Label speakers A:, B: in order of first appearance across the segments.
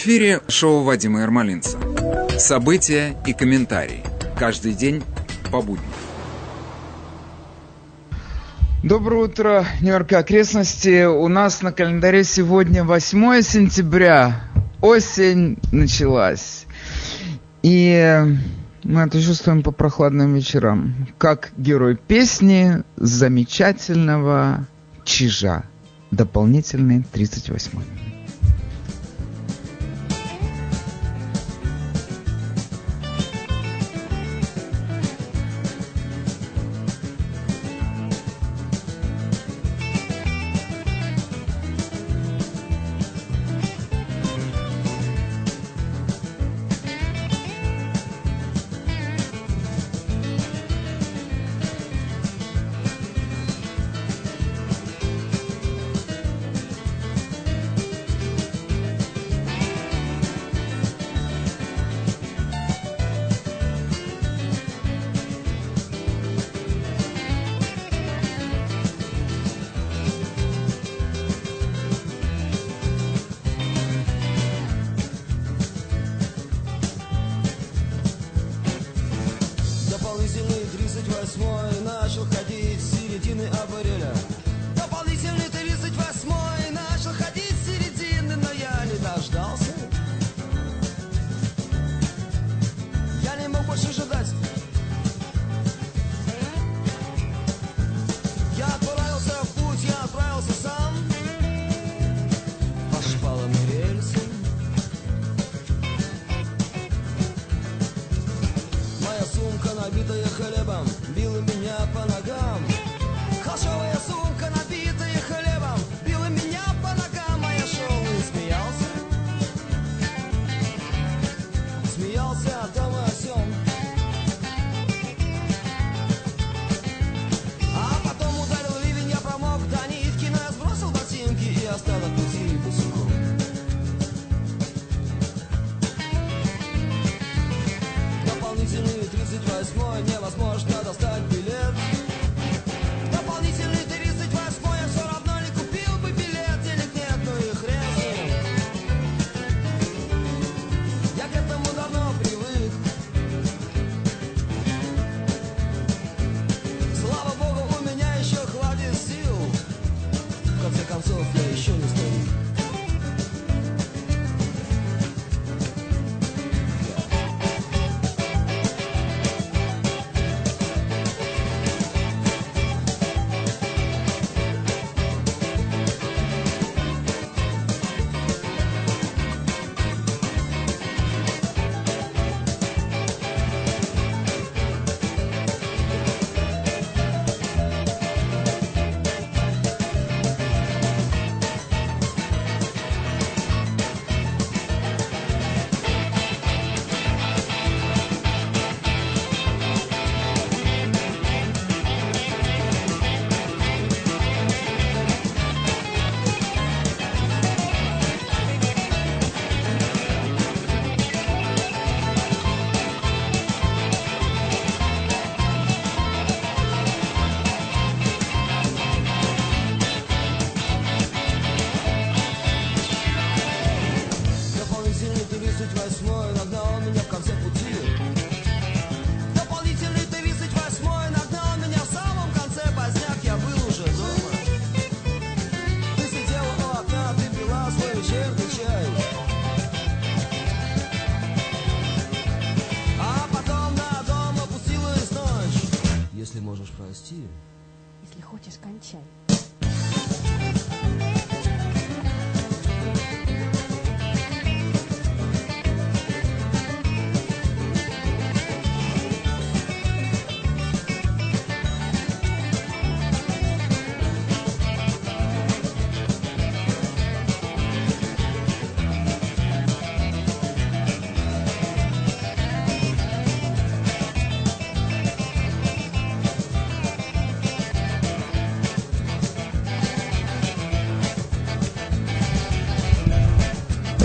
A: Эфире шоу Вадима Ермолинца. События и комментарии. Каждый день по будням.
B: Доброе утро, Нью-Йорк окрестности. У нас на календаре сегодня 8 сентября. Осень началась. И мы это чувствуем по прохладным вечерам. Как герой песни замечательного Чижа. Дополнительный 38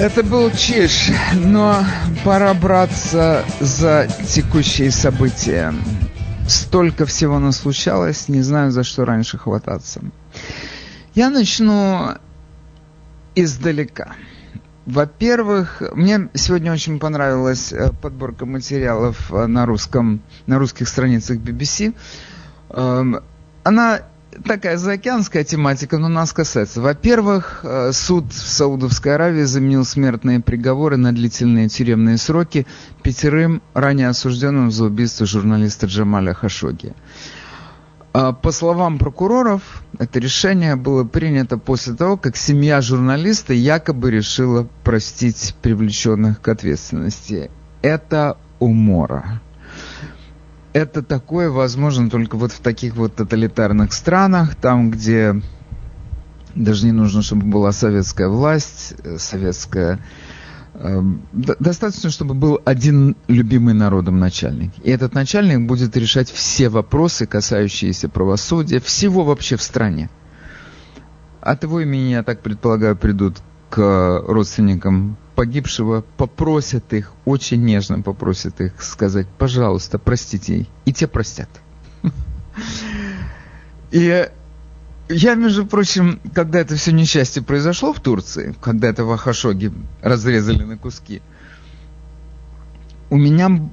B: Это был Чиш, но пора браться за текущие события. Столько всего наслучалось, не знаю, за что раньше хвататься. Я начну издалека.
A: во-первых, мне сегодня очень понравилась э, подборка материалов э, на русском, на русских страницах BBC. Эм, она такая заокеанская тематика, но нас касается. Во-первых, э, суд в Саудовской Аравии заменил смертные приговоры на длительные тюремные сроки пятерым ранее осужденным за убийство журналиста Джамаля Хашоги. А, по словам прокуроров, это решение было принято после того, как семья журналиста якобы решила простить привлеченных к ответственности. Это умора. Это такое возможно только вот в таких вот тоталитарных странах, там, где даже не нужно, чтобы была советская власть, э, советская Эм, достаточно, чтобы был один любимый народом начальник. И этот начальник будет решать все вопросы, касающиеся правосудия, всего вообще в стране. От его имени, я так предполагаю, придут к родственникам погибшего, попросят их, очень нежно попросят их сказать, пожалуйста, простите. И те простят. И я, между прочим, когда это все несчастье произошло в Турции, когда это Вахашоги разрезали на куски, у меня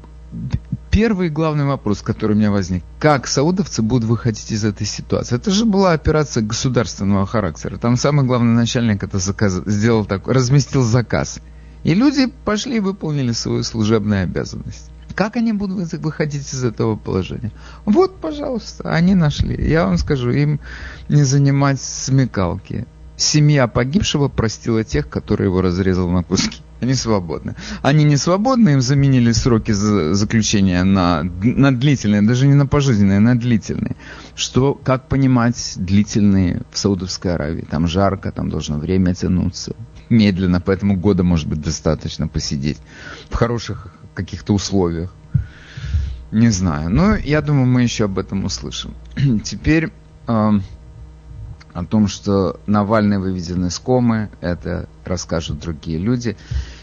A: первый главный вопрос, который у меня возник, как саудовцы будут выходить из этой ситуации? Это же была операция государственного характера. Там самый главный начальник это заказ, сделал так, разместил заказ. И люди пошли и выполнили свою служебную обязанность. Как они будут выходить из этого положения? Вот, пожалуйста, они нашли. Я вам скажу, им не занимать смекалки. Семья погибшего простила тех, которые его разрезал на куски. Они свободны. Они не свободны, им заменили сроки заключения на, на длительные, даже не на пожизненные, на длительные. Что, как понимать, длительные в Саудовской Аравии? Там жарко, там должно время тянуться. Медленно, поэтому года может быть достаточно посидеть. В хороших каких-то условиях. Не знаю. Но я думаю, мы еще об этом услышим. Теперь э, о том, что Навальный выведен из комы, это расскажут другие люди.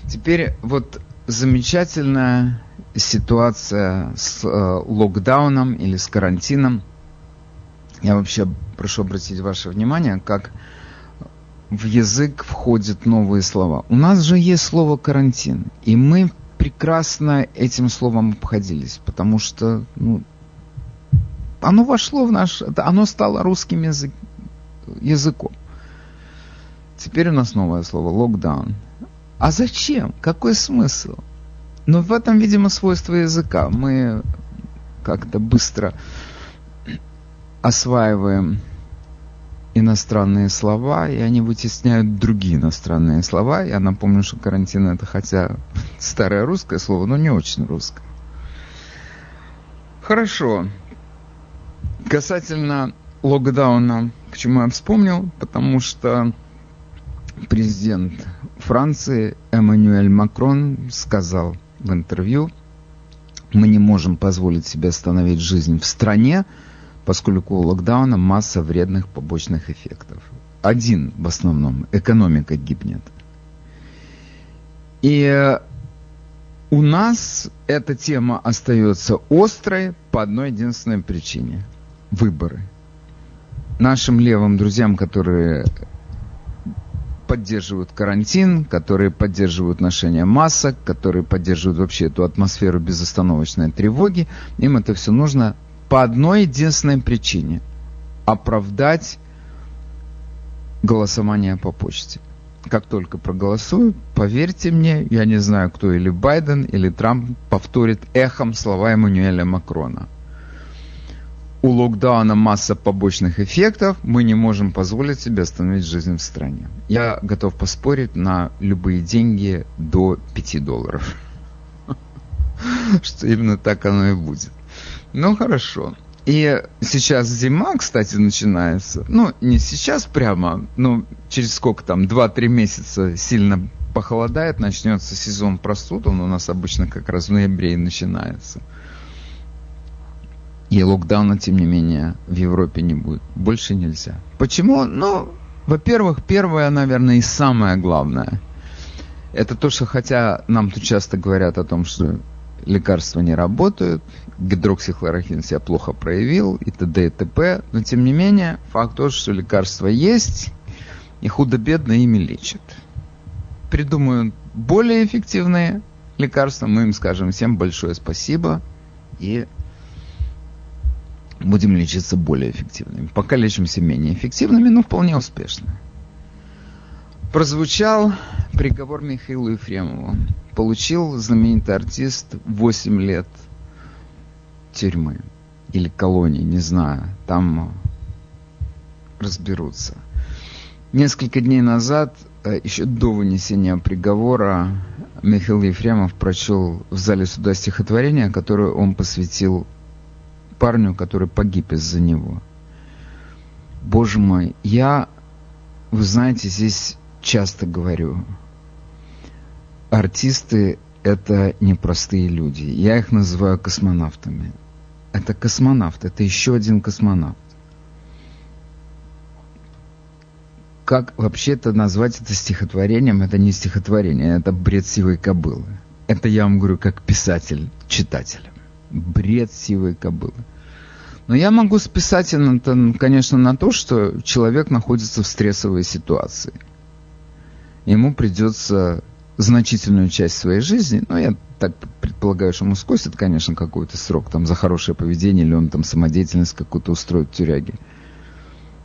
A: Теперь вот замечательная ситуация с э, локдауном или с карантином. Я вообще прошу обратить ваше внимание, как в язык входят новые слова. У нас же есть слово карантин, и мы прекрасно этим словом обходились, потому что ну, оно вошло в наш, оно стало русским язык, языком. Теперь у нас новое слово локдаун. А зачем? Какой смысл? Но в этом, видимо, свойство языка. Мы как-то быстро осваиваем иностранные слова, и они вытесняют другие иностранные слова. Я напомню, что карантин это хотя старое русское слово, но не очень русское. Хорошо. Касательно локдауна, почему я вспомнил? Потому что президент Франции Эммануэль Макрон сказал в интервью, мы не можем позволить себе остановить жизнь в стране, поскольку у локдауна масса вредных побочных эффектов. Один в основном, экономика гибнет. И э, у нас эта тема остается острой по одной единственной причине. Выборы. Нашим левым друзьям, которые поддерживают карантин, которые поддерживают ношение масок, которые поддерживают вообще эту атмосферу безостановочной тревоги, им это все нужно по одной единственной причине – оправдать голосование по почте. Как только проголосую, поверьте мне, я не знаю, кто или Байден, или Трамп повторит эхом слова Эммануэля Макрона. У локдауна масса побочных эффектов, мы не можем позволить себе остановить жизнь в стране. Я готов поспорить на любые деньги до 5 долларов. Что именно так оно и будет. Ну, хорошо. И сейчас зима, кстати, начинается. Ну, не сейчас прямо, но через сколько там, 2-3 месяца сильно похолодает, начнется сезон простуд, он у нас обычно как раз в ноябре и начинается. И локдауна, тем не менее, в Европе не будет. Больше нельзя. Почему? Ну, во-первых, первое, наверное, и самое главное. Это то, что хотя нам тут часто говорят о том, что лекарства не работают, гидроксихлорохин себя плохо проявил и т.д. и т.п. Но тем не менее, факт тот, что лекарства есть, и худо-бедно ими лечат. придумают более эффективные лекарства, мы им скажем всем большое спасибо и будем лечиться более эффективными. Пока лечимся менее эффективными, но вполне успешно. Прозвучал приговор Михаилу Ефремову. Получил знаменитый артист 8 лет тюрьмы или колонии, не знаю. Там разберутся. Несколько дней назад, э, еще до вынесения приговора, Михаил Ефремов прочел в зале суда стихотворение, которое он посвятил парню, который погиб из-за него. Боже мой, я, вы знаете, здесь часто говорю, артисты — это непростые люди. Я их называю космонавтами. Это космонавт, это еще один космонавт. Как вообще-то назвать это стихотворением? Это не стихотворение, это бред сивой кобылы. Это я вам говорю как писатель читателям. Бред сивой кобылы. Но я могу списать это, конечно, на то, что человек находится в стрессовой ситуации. Ему придется значительную часть своей жизни, ну, я так предполагаю, что ему скосит, конечно, какой-то срок там за хорошее поведение, или он там самодеятельность какую-то устроит в тюряге.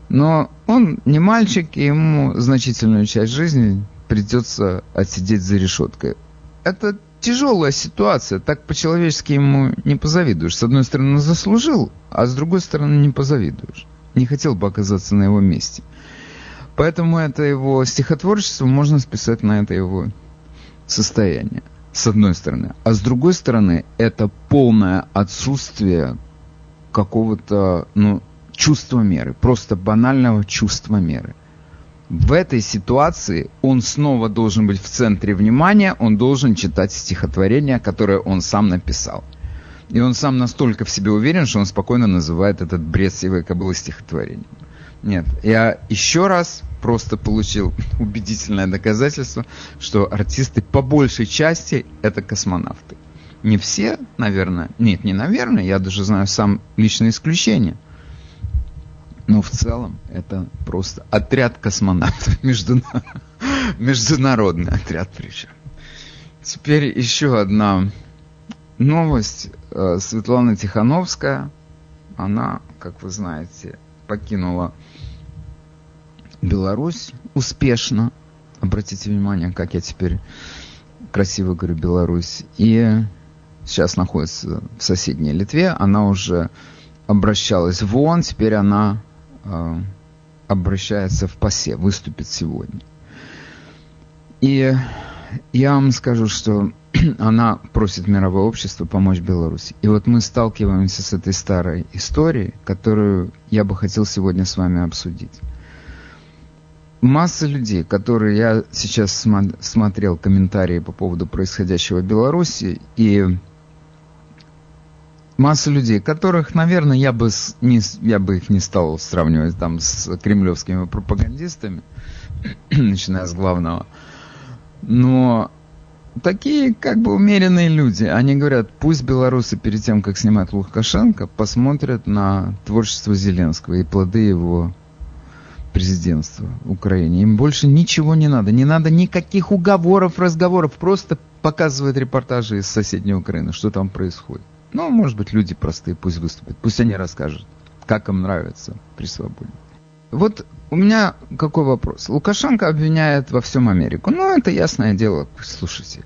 A: Но он не мальчик, и ему значительную часть жизни придется отсидеть за решеткой. Это тяжелая ситуация, так по-человечески ему не позавидуешь. С одной стороны, заслужил, а с другой стороны, не позавидуешь. Не хотел бы оказаться на его месте. Поэтому это его стихотворчество можно списать на это его состояние, с одной стороны. А с другой стороны, это полное отсутствие какого-то ну, чувства меры, просто банального чувства меры. В этой ситуации он снова должен быть в центре внимания, он должен читать стихотворение, которое он сам написал. И он сам настолько в себе уверен, что он спокойно называет этот бред сивой кобылы стихотворением. Нет, я еще раз просто получил убедительное доказательство, что артисты по большей части это космонавты. Не все, наверное, нет, не наверное, я даже знаю сам личное исключение. Но в целом это просто отряд космонавтов, международный отряд причем. Теперь еще одна новость. Э, Светлана Тихановская, она, как вы знаете, покинула Беларусь успешно. Обратите внимание, как я теперь красиво говорю Беларусь. И сейчас находится в соседней Литве. Она уже обращалась в ООН, теперь она обращается в ПАСЕ, выступит сегодня. И я вам скажу, что она просит мировое общество помочь Беларуси. И вот мы сталкиваемся с этой старой историей, которую я бы хотел сегодня с вами обсудить. Масса людей, которые я сейчас см- смотрел комментарии по поводу происходящего в Беларуси, и масса людей, которых, наверное, я бы, не, я бы их не стал сравнивать там с кремлевскими пропагандистами, начиная с главного. Но такие как бы умеренные люди. Они говорят, пусть белорусы перед тем, как снимать Лукашенко, посмотрят на творчество Зеленского и плоды его президентства Украине. Им больше ничего не надо. Не надо никаких уговоров, разговоров. Просто показывают репортажи из соседней Украины, что там происходит. Ну, может быть, люди простые, пусть выступят. Пусть они расскажут, как им нравится при свободе. Вот у меня какой вопрос. Лукашенко обвиняет во всем Америку. Ну, это ясное дело. Слушайте,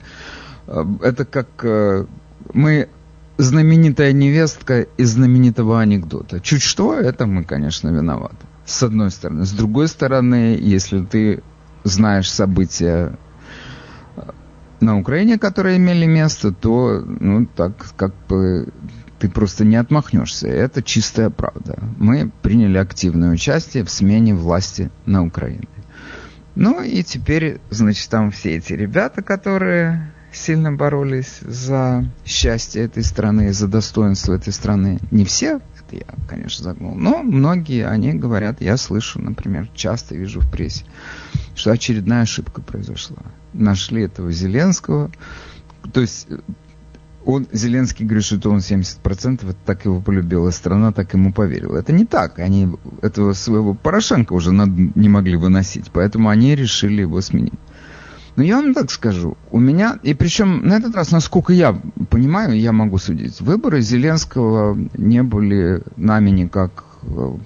A: э, это как э, мы знаменитая невестка из знаменитого анекдота. Чуть что, это мы, конечно, виноваты. С одной стороны. С другой стороны, если ты знаешь события на Украине, которые имели место, то, ну, так как бы ты просто не отмахнешься. Это чистая правда. Мы приняли активное участие в смене власти на Украине. Ну и теперь, значит, там все эти ребята, которые сильно боролись за счастье этой страны, за достоинство этой страны. Не все, это я, конечно, загнул, но многие, они говорят, я слышу, например, часто вижу в прессе, что очередная ошибка произошла. Нашли этого Зеленского, то есть он, Зеленский говорит, что он 70% это так его полюбила страна, так ему поверила. Это не так. Они этого своего Порошенко уже не могли выносить, поэтому они решили его сменить. Но я вам так скажу, у меня, и причем на этот раз, насколько я понимаю, я могу судить, выборы Зеленского не были нами никак, э,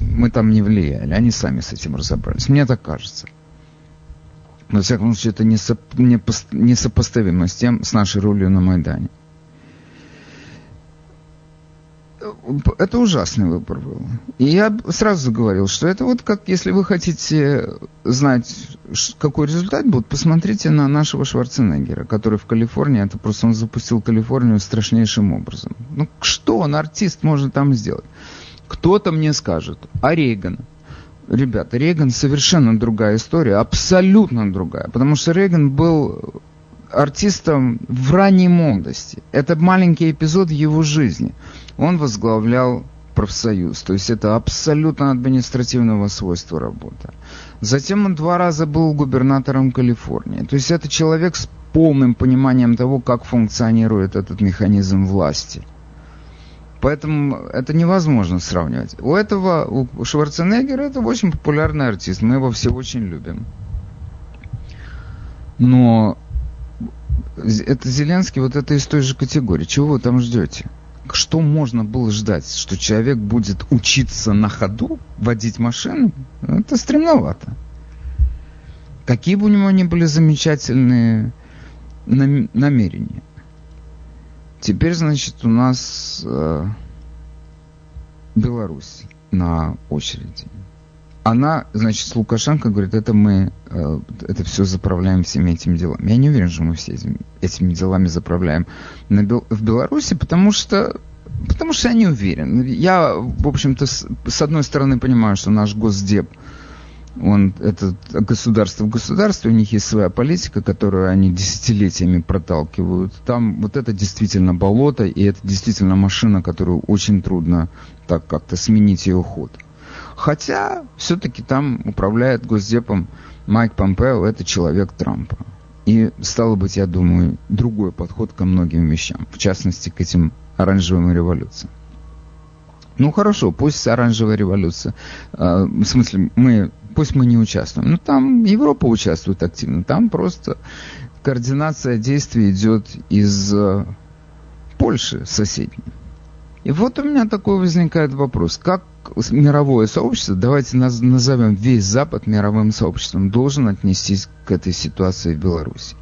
A: мы там не влияли, они сами с этим разобрались, мне так кажется. Во всяком случае, это несопоставимо с тем, с нашей ролью на Майдане. это ужасный выбор был. И я сразу говорил, что это вот как, если вы хотите знать, какой результат будет, посмотрите на нашего Шварценеггера, который в Калифорнии, это просто он запустил Калифорнию страшнейшим образом. Ну, что он, артист, может там сделать? Кто-то мне скажет, а Рейган? Ребята, Рейган совершенно другая история, абсолютно другая. Потому что Рейган был артистом в ранней молодости. Это маленький эпизод его жизни он возглавлял профсоюз. То есть это абсолютно административного свойства работа. Затем он два раза был губернатором Калифорнии. То есть это человек с полным пониманием того, как функционирует этот механизм власти. Поэтому это невозможно сравнивать. У этого, у Шварценеггера это очень популярный артист. Мы его все очень любим. Но это Зеленский вот это из той же категории. Чего вы там ждете? что можно было ждать? Что человек будет учиться на ходу водить машину? Это стремновато. Какие бы у него ни были замечательные намерения. Теперь, значит, у нас э, Беларусь на очереди. Она, значит, с Лукашенко говорит, это мы, э, это все заправляем всеми этими делами. Я не уверен, что мы все этими, этими делами заправляем на, в Беларуси, потому что Потому что я не уверен. Я, в общем-то, с, с одной стороны понимаю, что наш Госдеп, он, это государство в государстве, у них есть своя политика, которую они десятилетиями проталкивают. Там вот это действительно болото, и это действительно машина, которую очень трудно так как-то сменить ее ход. Хотя, все-таки там управляет Госдепом Майк Помпео, это человек Трампа. И, стало быть, я думаю, другой подход ко многим вещам, в частности, к этим оранжевым революциям. Ну хорошо, пусть оранжевая революция, э, в смысле, мы, пусть мы не участвуем. Ну там Европа участвует активно, там просто координация действий идет из э, Польши соседней. И вот у меня такой возникает вопрос. Как мировое сообщество, давайте назовем весь Запад мировым сообществом, должен отнестись к этой ситуации в Беларуси?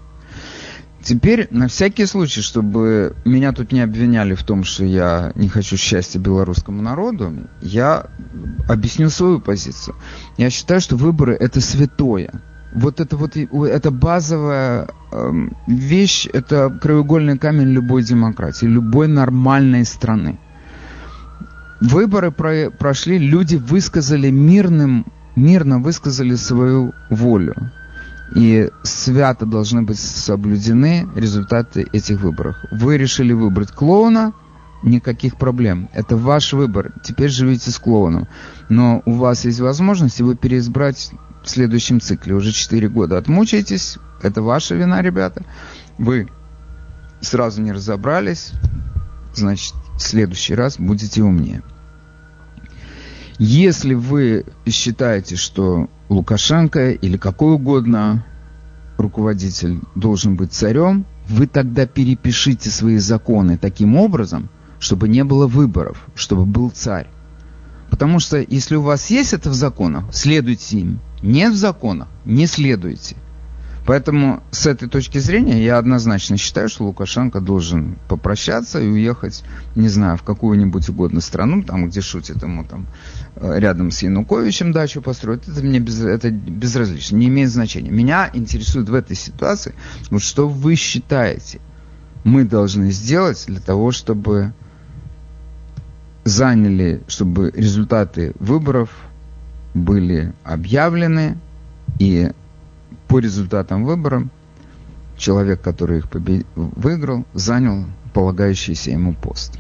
A: Теперь, на всякий случай, чтобы меня тут не обвиняли в том, что я не хочу счастья белорусскому народу, я объясню свою позицию. Я считаю, что выборы – это святое. Вот это вот, это базовая э, вещь, это краеугольный камень любой демократии, любой нормальной страны. Выборы про, прошли, люди высказали мирным, мирно высказали свою волю. И свято должны быть соблюдены результаты этих выборов. Вы решили выбрать клоуна, никаких проблем. Это ваш выбор. Теперь живите с клоуном. Но у вас есть возможность его переизбрать в следующем цикле. Уже 4 года отмучаетесь. Это ваша вина, ребята. Вы сразу не разобрались. Значит, в следующий раз будете умнее. Если вы считаете, что Лукашенко или какой угодно руководитель должен быть царем, вы тогда перепишите свои законы таким образом, чтобы не было выборов, чтобы был царь. Потому что если у вас есть это в законах, следуйте им. Нет в законах, не следуйте. Поэтому с этой точки зрения я однозначно считаю, что Лукашенко должен попрощаться и уехать, не знаю, в какую-нибудь угодную страну, там, где шутит ему там рядом с Януковичем дачу построить. Это мне без, это безразлично, не имеет значения. Меня интересует в этой ситуации, вот что вы считаете, мы должны сделать для того, чтобы заняли, чтобы результаты выборов были объявлены и по результатам выборов человек, который их побед... выиграл, занял полагающийся ему пост.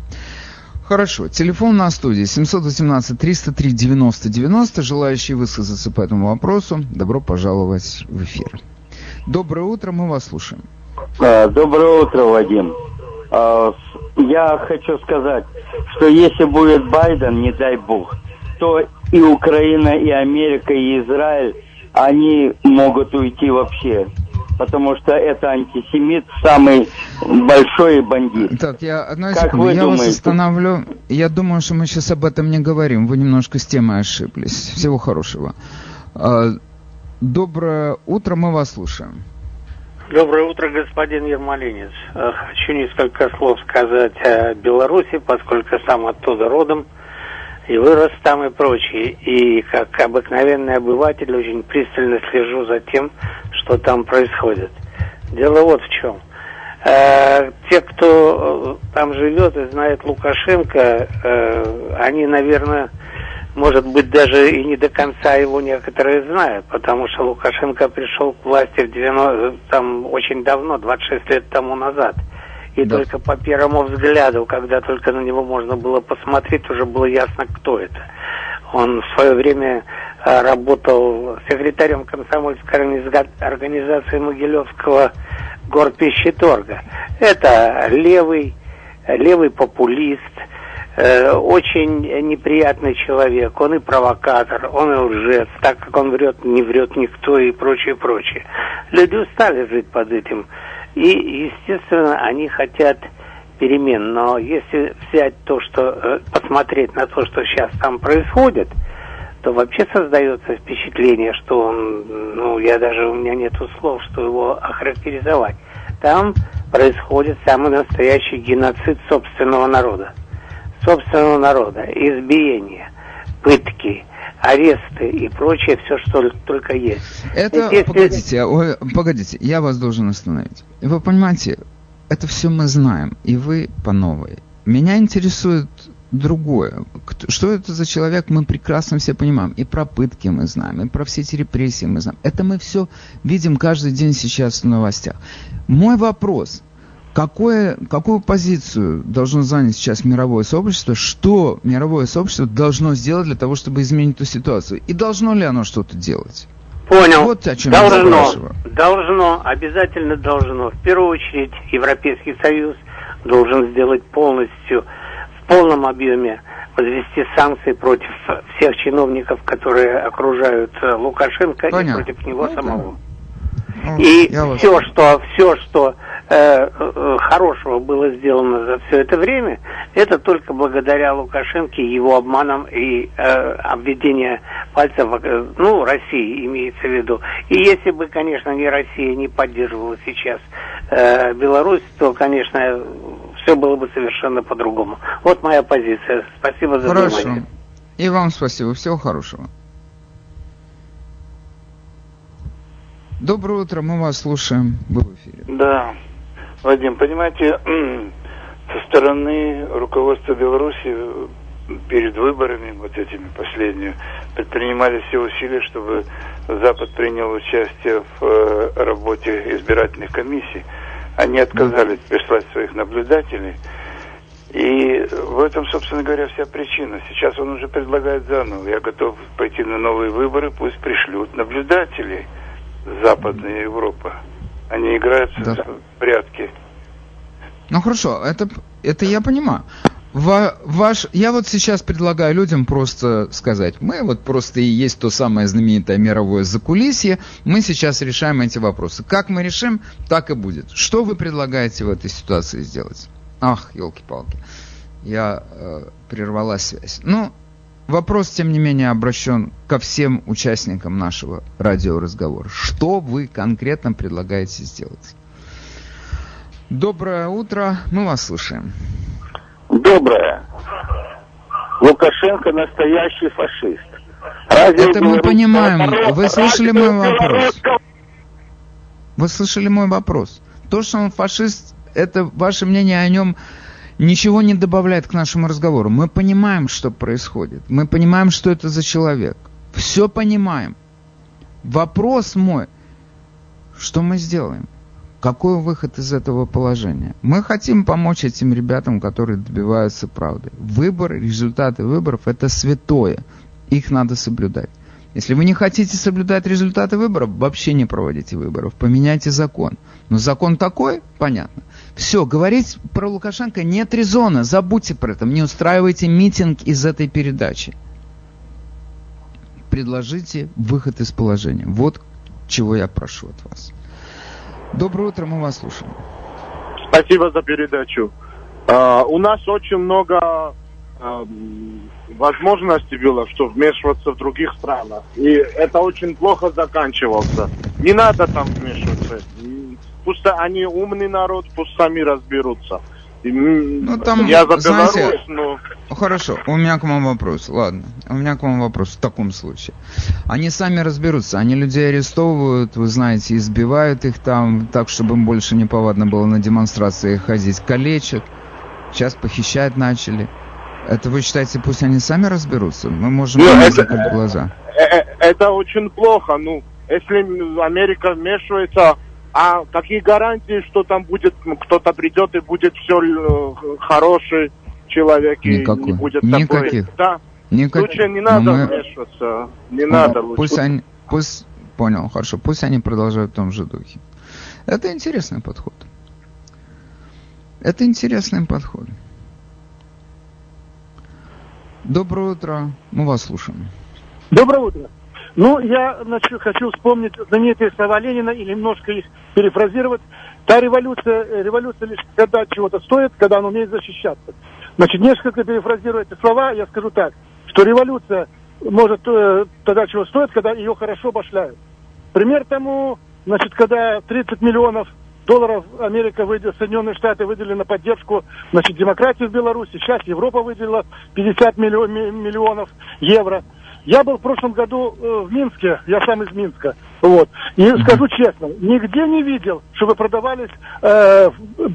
A: Хорошо. Телефон на студии 718-303-90-90. Желающие высказаться по этому вопросу, добро пожаловать в эфир. Доброе утро, мы вас слушаем.
C: А, доброе утро, Вадим. А, я хочу сказать, что если будет Байден, не дай бог, то и Украина, и Америка, и Израиль они могут уйти вообще. Потому что это антисемит самый большой бандит.
A: Так, я одну секунду, я думаете? вас остановлю. Я думаю, что мы сейчас об этом не говорим. Вы немножко с темой ошиблись. Всего хорошего. А, доброе утро, мы вас слушаем.
D: Доброе утро, господин Ермолинец. Э, хочу несколько слов сказать о Беларуси, поскольку сам оттуда родом и вырос там и прочее. И как обыкновенный обыватель очень пристально слежу за тем, что там происходит. Дело вот в чем. Э, те, кто э, там живет и знает Лукашенко, э, они, наверное, может быть, даже и не до конца его некоторые знают, потому что Лукашенко пришел к власти в 90, там очень давно, 26 лет тому назад. И да. только по первому взгляду, когда только на него можно было посмотреть, уже было ясно, кто это. Он в свое время работал секретарем комсомольской организации Могилевского горпищеторга. Это левый, левый популист, э, очень неприятный человек. Он и провокатор, он и лжец. Так как он врет, не врет никто и прочее, прочее. Люди устали жить под этим и, естественно, они хотят перемен. Но если взять то, что э, посмотреть на то, что сейчас там происходит, то вообще создается впечатление, что он, ну, я даже, у меня нет слов, что его охарактеризовать. Там происходит самый настоящий геноцид собственного народа. Собственного народа, избиение, пытки, аресты и прочее, все, что только есть.
A: Это, Если... погодите, ой, погодите, я вас должен остановить. Вы понимаете, это все мы знаем, и вы по новой. Меня интересует другое. Что это за человек, мы прекрасно все понимаем. И про пытки мы знаем, и про все эти репрессии мы знаем. Это мы все видим каждый день сейчас в новостях. Мой вопрос – какое, какую позицию должно занять сейчас мировое сообщество, что мировое сообщество должно сделать для того, чтобы изменить эту ситуацию, и должно ли оно что-то делать?
D: Понял. Вот о чем должно, я должно, обязательно должно. В первую очередь Европейский Союз должен сделать полностью, полном объеме возвести санкции против всех чиновников, которые окружают э, Лукашенко Понятно. и против него ну, самого. Ну, и все, что, все, что Э, э, хорошего было сделано за все это время, это только благодаря Лукашенко, его обманам и э, обведения пальцев, э, ну, России имеется в виду. И если бы, конечно, не Россия не поддерживала сейчас э, Беларусь, то, конечно, все было бы совершенно по-другому. Вот моя позиция. Спасибо за Хорошо. внимание.
A: И вам спасибо. Всего хорошего. Доброе утро, мы вас слушаем. Вы в эфире.
E: Да. Вадим, понимаете, со стороны руководства Беларуси перед выборами, вот этими последними, предпринимали все усилия, чтобы Запад принял участие в э, работе избирательных комиссий. Они отказались прислать своих наблюдателей. И в этом, собственно говоря, вся причина. Сейчас он уже предлагает заново. Я готов пойти на новые выборы, пусть пришлют наблюдателей Западная Европа. Они играются да. в прятки.
A: Ну хорошо, это, это я понимаю. Ва, ваш, я вот сейчас предлагаю людям просто сказать, мы вот просто и есть то самое знаменитое мировое закулисье, мы сейчас решаем эти вопросы. Как мы решим, так и будет. Что вы предлагаете в этой ситуации сделать? Ах, елки-палки, я э, прервала связь. Ну, вопрос, тем не менее, обращен ко всем участникам нашего радиоразговора. Что вы конкретно предлагаете сделать? Доброе утро, мы вас слушаем.
C: Доброе. Лукашенко настоящий фашист.
A: Разве Это мы понимаем. Народ, вы слышали мой вопрос? Вы слышали мой вопрос? То, что он фашист, это ваше мнение о нем ничего не добавляет к нашему разговору. Мы понимаем, что происходит. Мы понимаем, что это за человек. Все понимаем. Вопрос мой, что мы сделаем? Какой выход из этого положения? Мы хотим помочь этим ребятам, которые добиваются правды. Выборы, результаты выборов – это святое. Их надо соблюдать. Если вы не хотите соблюдать результаты выборов, вообще не проводите выборов. Поменяйте закон. Но закон такой, понятно. Все, говорить про Лукашенко нет резона. Забудьте про это. Не устраивайте митинг из этой передачи. Предложите выход из положения. Вот чего я прошу от вас. Доброе утро, мы вас слушаем.
F: Спасибо за передачу. А, у нас очень много а, возможностей было, что вмешиваться в других странах. И это очень плохо заканчивался. Не надо там вмешиваться. Пусть они умный народ, пусть сами разберутся.
A: Ну, там,
F: я за
A: знаете,
F: но...
A: Хорошо, у меня к вам вопрос. Ладно, у меня к вам вопрос в таком случае. Они сами разберутся, они людей арестовывают, вы знаете, избивают их там, так, чтобы им больше не повадно было на демонстрации ходить, калечат, сейчас похищать начали. Это вы считаете, пусть они сами разберутся? Мы можем
F: Ну, это-
A: закрыть глаза.
F: Э, э, Это очень плохо. Ну, если Америка вмешивается, а какие гарантии, что там будет, кто-то придет и будет все хороший человек и
A: Никакой.
F: не будет
A: Никаких.
F: такой. Да.
A: Никак-
F: Лучше не
A: но
F: надо
A: мы-
F: вмешиваться. Не
A: Ну,
F: надо лучше.
A: Пусть они, пусть, понял, хорошо, пусть они продолжают в том же духе. Это интересный подход. Это интересный подход. Доброе утро, мы вас слушаем.
G: Доброе утро. Ну, я значит, хочу вспомнить знаменитые слова Ленина и немножко их перефразировать. Та революция, э, революция лишь когда чего-то стоит, когда она умеет защищаться. Значит, несколько перефразируя эти слова, я скажу так, что революция может э, тогда чего стоит, когда ее хорошо башляют. Пример тому, значит, когда 30 миллионов долларов Америка выделила, Соединенные Штаты выделили на поддержку, значит, демократии в Беларуси. Сейчас Европа выделила 50 миллио- ми- миллионов евро. Я был в прошлом году э, в Минске, я сам из Минска, вот. И скажу честно, нигде не видел, чтобы продавались э,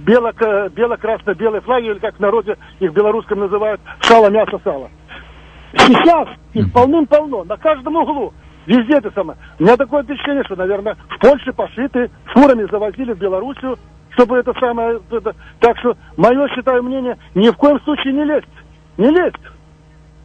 G: бело- бело-красно-белые флаги, или как в народе их в белорусском называют, сало, мясо, сало. Сейчас их полным-полно, на каждом углу. Везде это самое. У меня такое впечатление, что, наверное, в Польше пошиты, фурами завозили в Белоруссию, чтобы это самое... это- Так что, мое, считаю, мнение, ни в коем случае не лезть. Не лезть.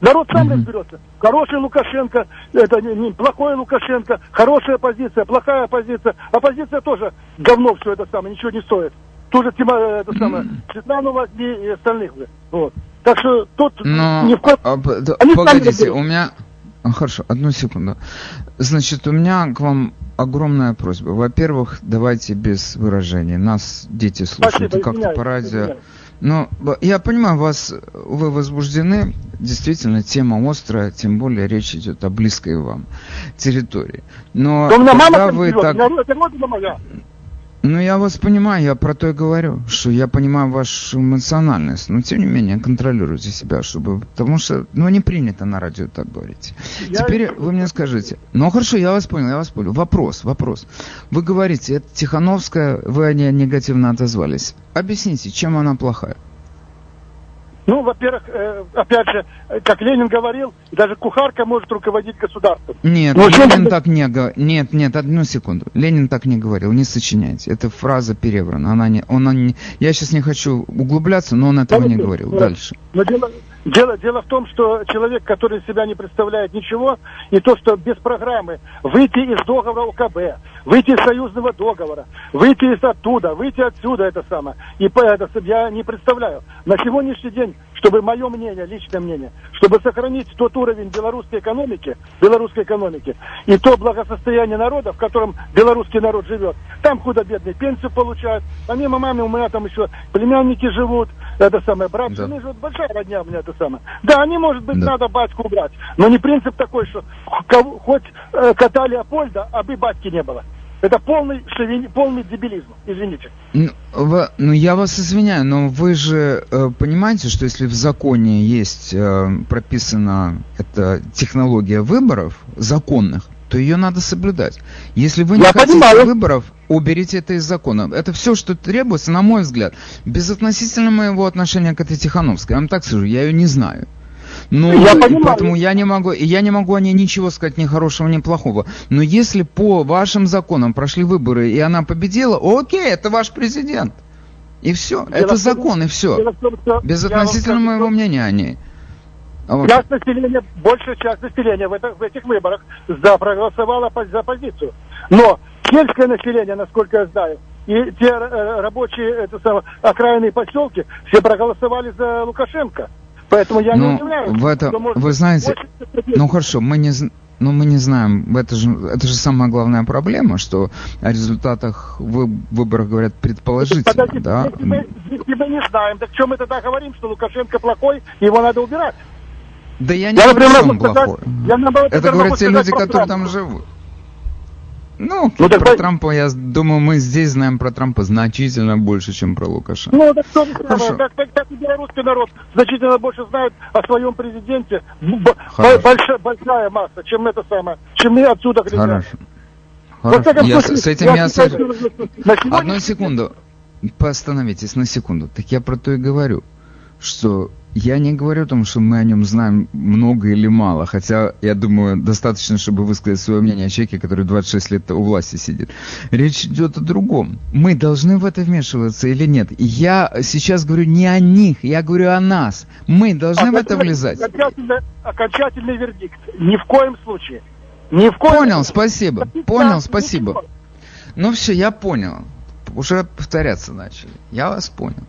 G: Народ сам разберется. Хороший Лукашенко, это не, не плохой Лукашенко, хорошая оппозиция, плохая оппозиция. Оппозиция тоже говно все это самое, ничего не стоит. Тоже Тима, э, это самое, Светлану возьми и остальных. Вот. Так что тут
A: Но,
G: ни в коем...
A: а,
G: Они
A: погодите, у меня... а, Хорошо, одну секунду. Значит, у меня к вам огромная просьба. Во-первых, давайте без выражений. Нас дети слушают,
G: Спасибо,
A: и как-то по радио...
G: извиняюсь.
A: Ну, б- я понимаю, вас, вы возбуждены, действительно, тема острая, тем более речь идет о близкой вам территории. Но
G: Да у меня мама
A: когда вы так... Ну, я вас понимаю, я про то и говорю, что я понимаю вашу эмоциональность, но тем не менее контролируйте себя, чтобы, потому что, ну, не принято на радио так говорить.
G: Я-
A: Теперь вы мне скажите, ну, хорошо, я вас понял, я вас понял. Вопрос, вопрос. Вы говорите, это Тихановская, вы о ней негативно отозвались. Объясните, чем она плохая?
G: Ну, во-первых, э, опять же, э, как Ленин говорил, даже кухарка может руководить государством.
A: Нет,
G: Ну, что
A: Ленин
G: ты-
A: так не говорил. Нет, нет, одну секунду. Ленин так не говорил, не сочиняйте. Эта фраза переврана. Она не, он, не, я сейчас не хочу углубляться, но он этого не
G: Понятно.
A: говорил.
G: Да.
A: Дальше.
G: Но дело, дело, дело в том, что человек, который себя не представляет ничего, и то, что без программы выйти из договора ОКБ, выйти из союзного договора, выйти из оттуда, выйти отсюда, это самое. И это я не представляю. На сегодняшний день, чтобы мое мнение, личное мнение, чтобы сохранить тот уровень белорусской экономики, белорусской экономики, и то благосостояние народа, в котором белорусский народ живет, там худо-бедные пенсию получают, помимо мамы у меня там еще племянники живут, это самое, брат,
A: Да.
G: жены живут, большая родня у меня это самое. Да, они, может быть,
A: Да.
G: надо батьку убрать, но не принцип такой, что кого- хоть э, кота Леопольда, а бы батьки не было. Это полный, шовини- полный дебилизм, извините.
A: Ну, вы- ну, я вас извиняю, но вы же э, понимаете, что если в законе есть э, прописана эта технология выборов законных, то ее надо соблюдать. Если вы не
G: Я
A: хотите
G: понимаю.
A: выборов, уберите это из закона. Это все, что требуется, на мой взгляд, безотносительно моего отношения к этой Тихановской. Я вам так скажу, я ее не знаю. Ну,
G: Я понимаю.
A: поэтому я не могу, я не могу о ней ничего сказать ни хорошего, ни плохого. Но если по вашим законам прошли выборы и она победила, окей, это ваш президент. И все,
G: Дело
A: это закон, и все.
G: дело
A: Безотносительно
G: вам
A: моего мнения о ней. А вот-
G: Часть населения, большая часть населения в, это- в этих выборах за проголосовала за оппозицию. Но сельское население, насколько я знаю, и те э, рабочие это самое, окраинные поселки, все проголосовали за Лукашенко. Поэтому я
A: Ну,
G: не удивляюсь.
A: в это-
G: что, может
A: вы знаете,
G: 80%
A: Ну хорошо, мы не, но мы не знаем, это же, это же самая главная проблема, что о результатах вы, выборов говорят предположительно,
G: Подождите,
A: да?
G: если, мы, если мы не знаем, так что мы тогда говорим, что Лукашенко плохой, его надо убирать?
A: Да я не
G: Я, например,
A: что
G: сказать-
A: плохой.
G: я, наоборот,
A: Это говорят те люди, которые
G: Трампа.
A: там живут. Ну,
G: Ну, так
A: про
G: вы-
A: Трампа, я думаю, мы здесь знаем про Трампа значительно больше, чем про Лукашенко.
G: Ну, так то же
A: Хорошо.
G: самое. Так, так, так и белорусский народ значительно больше знает о своем президенте.
A: Хорошо.
G: большая, большая масса, чем это самое, чем мы отсюда глядя.
A: Хорошо. Хорошо.
G: всяком
A: Я с, этим я
G: что на сегодня-
A: Одну секунду. Постановитесь на секунду. Так я про то и говорю, что я не говорю о том, что мы о нем знаем много или мало, хотя, я думаю, достаточно, чтобы высказать свое мнение о человеке, который 26 лет у власти сидит. Речь идет о другом. Мы должны в это вмешиваться или нет? Я сейчас говорю не о них, я говорю о нас. Мы должны в это влезать.
G: Окончательный, окончательный вердикт. Ни в коем случае. Ни в коем
A: Понял, спасибо. Понял, спасибо. Ну все, я понял. Уже повторяться начали. Я вас понял.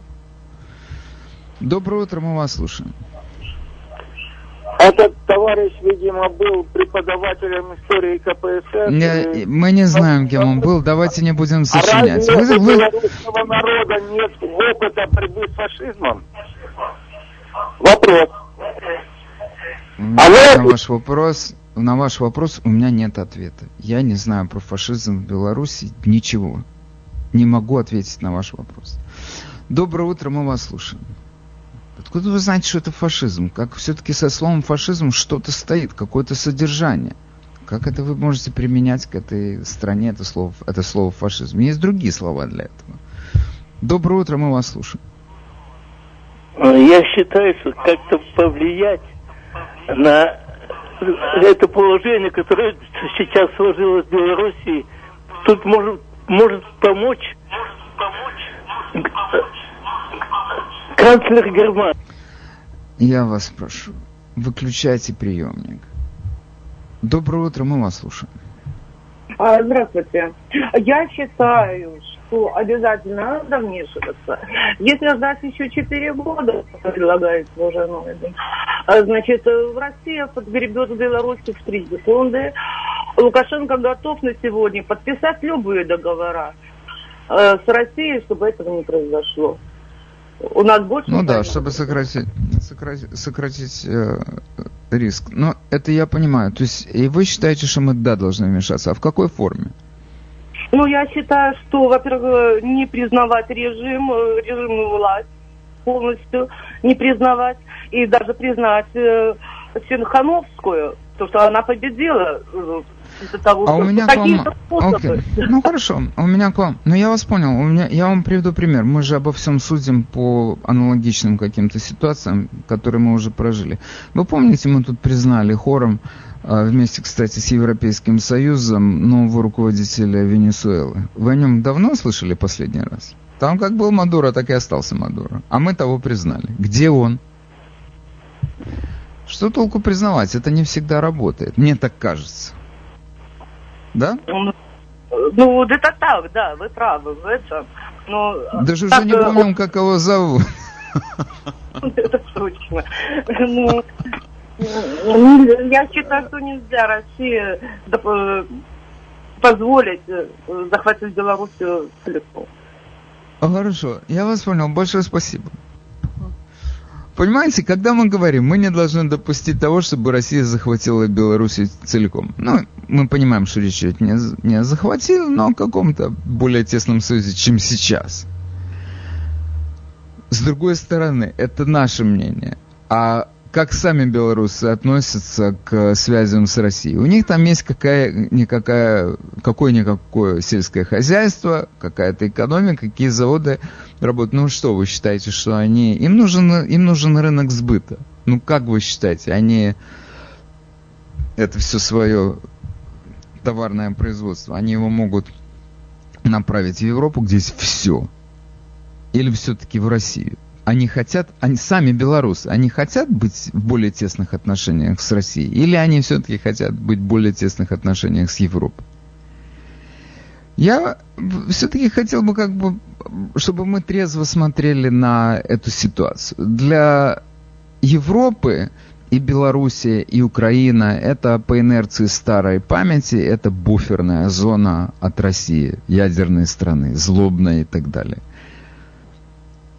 A: Доброе утро, мы вас слушаем.
H: Этот товарищ, видимо, был преподавателем истории КПСС.
A: Не-
H: и-
A: мы не знаем, кем он был. Давайте не будем
H: А
A: сочинять.
H: разве
A: Вы-
H: у
A: вы-
H: белорусского народа нет опыта борьбы с фашизмом? Вопрос.
A: на ваш вопрос, на ваш вопрос у меня нет ответа. Я не знаю про фашизм в Беларуси ничего. Не могу ответить на ваш вопрос. Доброе утро, мы вас слушаем. Откуда вы знаете, что это фашизм? Как все-таки со словом фашизм что-то стоит, какое-то содержание? Как это вы можете применять к этой стране, это слово, это слово фашизм? Есть другие слова для этого. Доброе утро, мы вас слушаем.
I: Я считаю, что как-то повлиять на это положение, которое сейчас сложилось в Беларуси, тут может, может помочь канцлер Германии.
A: Я вас прошу, выключайте приемник. Доброе утро, мы вас слушаем.
J: А, Здравствуйте. Я считаю, что обязательно надо вмешиваться. Если ждать еще 4 года, как предлагается уже Новый, а, значит, в России подгребет в Беларуси в 3 секунды. Лукашенко готов на сегодня подписать любые договора э, с Россией, чтобы этого не произошло. У нас больше...
A: Ну да, чтобы сократить, сократить, сократить э, риск. Но это я понимаю. То есть, и вы считаете, что мы, да, должны вмешаться. А в какой форме?
J: Ну, я считаю, что, во-первых, не признавать режим, э, режимную власть полностью, не признавать, и даже признать э, Синхановскую, то, что она победила э, из-за того,
A: А
J: что
A: у меня к вам...
J: способы.
A: Окей. Ну хорошо, у меня к вам... Ну я вас понял, у меня... я вам приведу пример. Мы же обо всем судим по аналогичным каким-то ситуациям, которые мы уже прожили. Вы помните, мы тут признали хором, а, вместе, кстати, с Европейским Союзом, нового руководителя Венесуэлы. Вы о нем давно слышали последний раз? Там как был Мадуро, так и остался Мадуро. А мы того признали. Где он? Что толку признавать? Это не всегда работает. Мне так кажется. Да?
J: Ну, Ну, это так, да, вы правы в этом. Но, э,
A: Даже уже
J: так,
A: не
J: э,
A: помним, как его зовут.
J: Это точно. Ну, ну, я считаю, что нельзя России э, позволить э, захватить Белоруссию целиком.
A: Хорошо, я вас понял. Большое спасибо. Понимаете, когда мы говорим, мы не должны допустить того, чтобы Россия захватила Белоруссию целиком. Ну, мы понимаем, что речь идет не, не о захватила, но о каком-то более тесном союзе, чем сейчас. С другой стороны, это наше мнение. А как сами белорусы относятся к связям с Россией? У них там есть какая-никакая, какое-никакое сельское хозяйство, какая-то экономика, какие заводы работают. Ну что, вы считаете, что они... Им нужен, им нужен рынок сбыта. Ну как вы считаете, они это все свое товарное производство, они его могут направить в Европу, где есть все? Или все-таки в Россию? Они хотят, они сами белорусы, они хотят быть в более тесных отношениях с Россией? Или они все-таки хотят быть в более тесных отношениях с Европой? Я все-таки хотел бы, как бы, чтобы мы трезво смотрели на эту ситуацию. Для Европы и Белоруссия, и Украина – это по инерции старой памяти, это буферная зона от России, ядерной страны, злобной и так далее.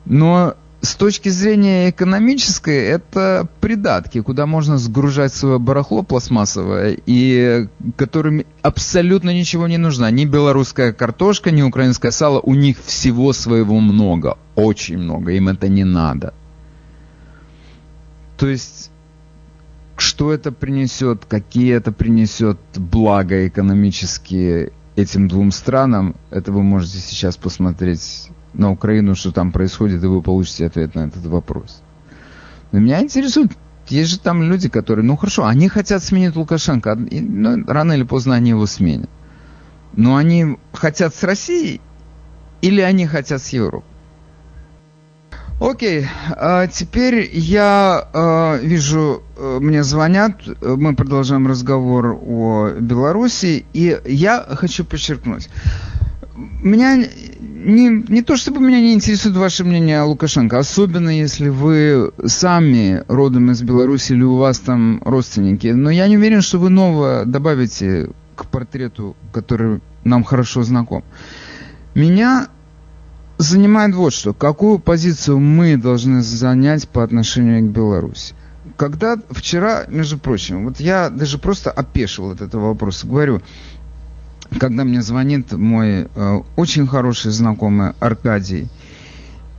A: Но с точки зрения экономической, это придатки, куда можно сгружать свое барахло пластмассовое, и которым абсолютно ничего не нужно. Ни белорусская картошка, ни украинское сало, у них всего своего много, очень много, им это не надо. То есть, что это принесет, какие это принесет блага экономические этим двум странам, это вы можете сейчас посмотреть на Украину, что там происходит, и вы получите ответ на этот вопрос. Но меня интересует, есть же там люди, которые, ну хорошо, они хотят сменить Лукашенко, и, ну, рано или поздно они его сменят. Но они хотят с Россией или они хотят с Европой? Окей, а теперь я э, вижу, э, мне звонят, мы продолжаем разговор о Беларуси, и я хочу подчеркнуть, меня не, не то чтобы меня не интересует ваше мнение о Лукашенко, особенно если вы сами родом из Беларуси или у вас там родственники, но я не уверен, что вы новое добавите к портрету, который нам хорошо знаком. Меня занимает вот что. Какую позицию мы должны занять по отношению к Беларуси? Когда вчера, между прочим, вот я даже просто опешил от этого вопроса, говорю, когда мне звонит мой э, очень хороший знакомый Аркадий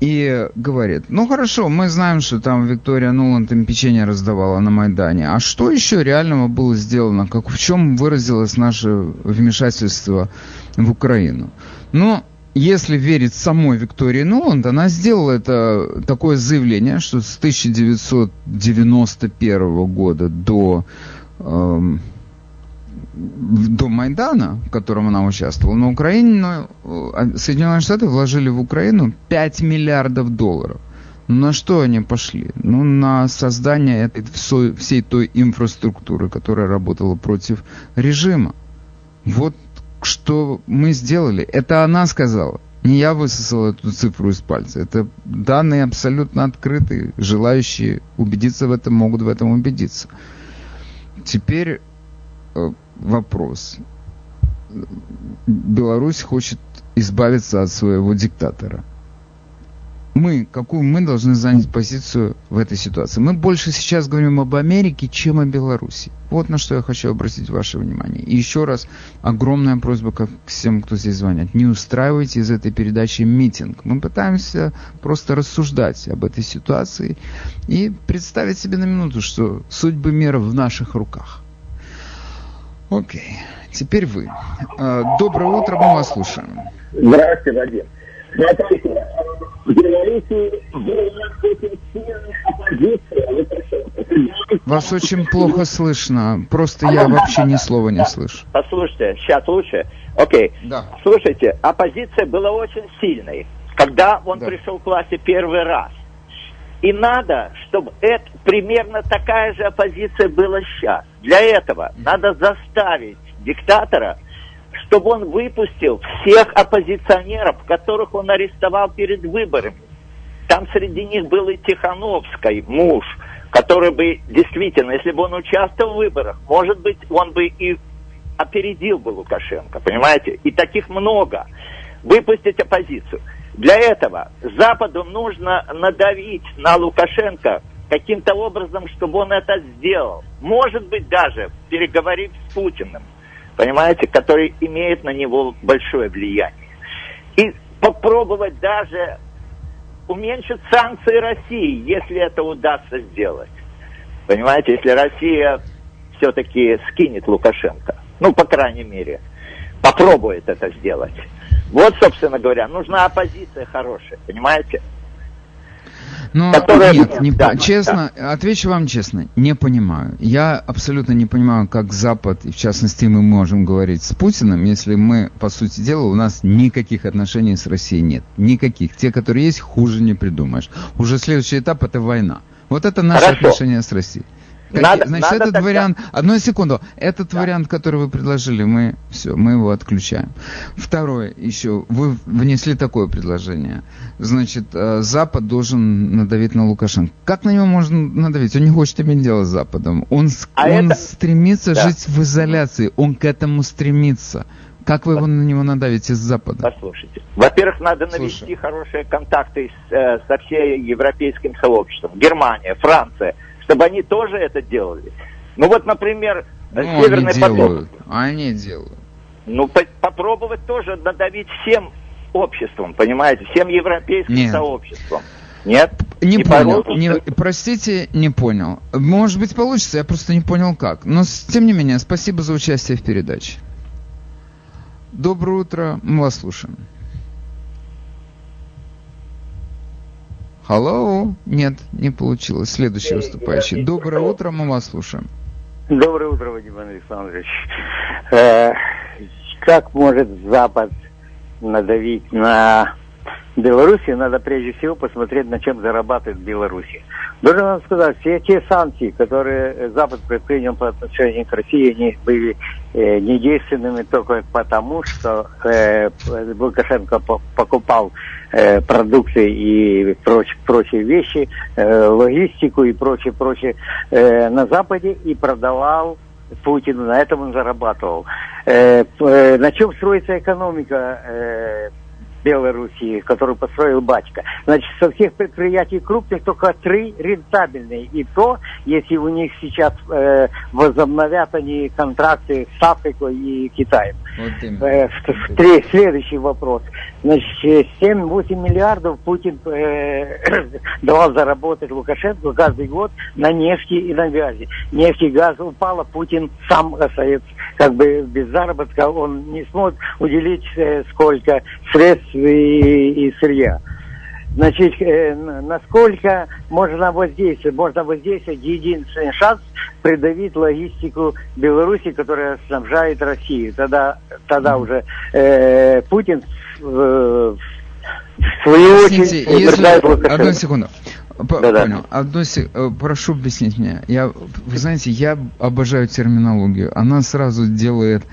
A: и говорит, ну хорошо, мы знаем, что там Виктория Нуланд им печенье раздавала на Майдане, а что еще реального было сделано, как в чем выразилось наше вмешательство в Украину? Ну, если верить самой Виктории Нуланд, она сделала это такое заявление, что с 1991 года до э, до Майдана, в котором она участвовала, на Украину, э, Соединенные Штаты вложили в Украину 5 миллиардов долларов. Ну, на что они пошли? Ну, на создание этой всей той инфраструктуры, которая работала против режима. Вот что мы сделали. Это она сказала. Не я высосал эту цифру из пальца. Это данные абсолютно открытые. Желающие убедиться в этом могут в этом убедиться. Теперь э, вопрос. Беларусь хочет избавиться от своего диктатора. Мы, какую мы должны занять позицию в этой ситуации? Мы больше сейчас говорим об Америке, чем о Беларуси. Вот на что я хочу обратить ваше внимание. И еще раз огромная просьба к всем, кто здесь звонит. Не устраивайте из этой передачи митинг. Мы пытаемся просто рассуждать об этой ситуации и представить себе на минуту, что судьбы мира в наших руках. Окей, теперь вы. А, доброе утро, мы вас слушаем.
K: Здравствуйте, Вадим. Смотрите, в Беларуси
A: Вас очень плохо слышно. Просто я вообще ни слова не слышу.
K: Послушайте, сейчас лучше. Окей.
A: Да.
K: Слушайте, оппозиция была очень сильной, когда он да. пришел к власти первый раз. И надо, чтобы это примерно такая же оппозиция была сейчас. Для этого надо заставить диктатора, чтобы он выпустил всех оппозиционеров, которых он арестовал перед выборами. Там среди них был и Тихановский, муж, который бы действительно, если бы он участвовал в выборах, может быть, он бы и опередил бы Лукашенко, понимаете? И таких много. Выпустить оппозицию. Для этого Западу нужно надавить на Лукашенко каким-то образом, чтобы он это сделал. Может быть, даже переговорив с Путиным, понимаете, который имеет на него большое влияние. И попробовать даже уменьшить санкции России, если это удастся сделать. Понимаете, если Россия все-таки скинет Лукашенко, ну, по крайней мере, попробует это сделать. Вот, собственно говоря, нужна оппозиция хорошая, понимаете?
A: Ну, которая... нет, не, да, честно, да. отвечу вам честно, не понимаю. Я абсолютно не понимаю, как Запад, и в частности мы можем говорить с Путиным, если мы, по сути дела, у нас никаких отношений с Россией нет. Никаких. Те, которые есть, хуже не придумаешь. Уже следующий этап – это война. Вот это наше
K: Хорошо.
A: отношение с Россией.
K: Надо-
A: Значит,
K: надо
A: этот
K: тогда-
A: вариант... Одну секунду. Этот вариант, который вы предложили, мы... Все, мы его отключаем. Второе еще. Вы внесли такое предложение. Значит, э, Запад должен надавить на Лукашенко. Как на него можно надавить? Он не хочет иметь дело с Западом. Он,
K: А
A: он
K: это-
A: стремится
K: Да.
A: жить в изоляции. Он к этому стремится. Как вы его на него надавите с Запада?
K: Послушайте. Во-первых, надо навести
A: Слушаю.
K: хорошие контакты с, э, со всем европейским сообществом. Германия, Франция, чтобы они тоже это делали. Ну вот, например, э,
A: Ну,
K: Северный
A: они
K: поток.
A: делают. Они делают.
K: Ну, по- попробовать тоже надавить всем обществом, понимаете, всем европейским
A: Нет.
K: сообществом. Нет?
A: Не,
K: Не
A: понял.
K: получится?
A: Не- простите, не понял. Может быть, получится, я просто не понял как. Но, тем не менее, спасибо за участие в передаче. Доброе утро, мы вас слушаем. Hello? Нет, не получилось. Следующий выступающий. Доброе утро, мы вас слушаем.
L: Доброе утро, Вадим Александрович. Э, Как может Запад надавить на Белоруссию? Надо прежде всего посмотреть, на чем зарабатывает Белоруссия. Должен вам сказать, все те санкции, которые э, Запад предпринял по отношению к России, они были э, недейственными только потому, что э, Лукашенко по- покупал э, продукты и прочие, прочие вещи, э, логистику и прочее, прочее э, на Западе и продавал Путину, на этом он зарабатывал. Э, э, на чем строится экономика э, Белоруссии, которую построил батька? Значит, со всех предприятий крупных только три рентабельные. И то, если у них сейчас э, возобновят они контракты с Африкой и Китаем.
A: Вот именно.
L: Э, следующий вопрос. Значит, э, 7-8 миллиардов Путин э, давал заработать Лукашенко каждый год на нефти и на газе. Нефть и газ упала, Путин сам остается как бы без заработка, он не сможет уделить э, сколько средств и, и сырья. Значит, э, насколько можно воздействовать? Можно воздействовать единственный шанс придавить логистику Беларуси, которая снабжает Россию. Тогда, тогда уже э, Путин э, в свою очередь
A: если...
L: Лукашенко.
A: Одну секунду. П-
L: Да-да.
A: Понял. Одну се- э, Прошу объяснить мне. Я, вы знаете, я обожаю терминологию. Она сразу делает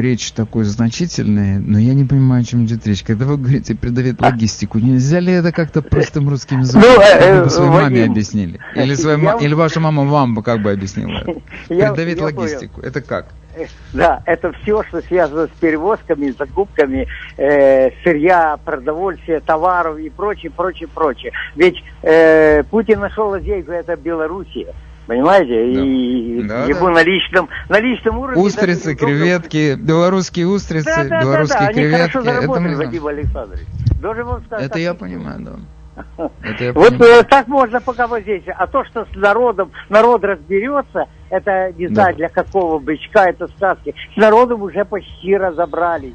A: речь такой значительной, но я не понимаю, о чем идет речь. Когда вы говорите придавить логистику, нельзя ли это как-то простым русским языком?
L: Ну, э,
A: Как бы
L: э,
A: своей маме
L: Вадим,
A: объяснили? Или, своей
L: я-
A: или ваша мама вам бы как бы объяснила это?
L: Я- я
A: логистику. Это как?
L: Э, Да, это все, что связано с перевозками, закупками э, сырья, продовольствия, товаров и прочее, прочее, прочее. Ведь э, Путин нашел лазейку, это Белоруссия. Понимаете? И
A: Да,
L: ему
A: да.
L: на личном, на личном уровне...
A: Устрицы,
L: даже
A: креветки, белорусские устрицы,
L: Да, да, да,
A: белорусские
L: да, они
A: креветки.
L: хорошо
A: это
L: заработали,
A: знаем.
L: Вадим Александрович. Должен вам сказать,
A: Это я понимаю, да. Это
L: Вот э, так можно пока воздействовать. А то, что с народом, народ разберется, это не знаю для какого бычка, это сказки. С народом уже почти разобрались.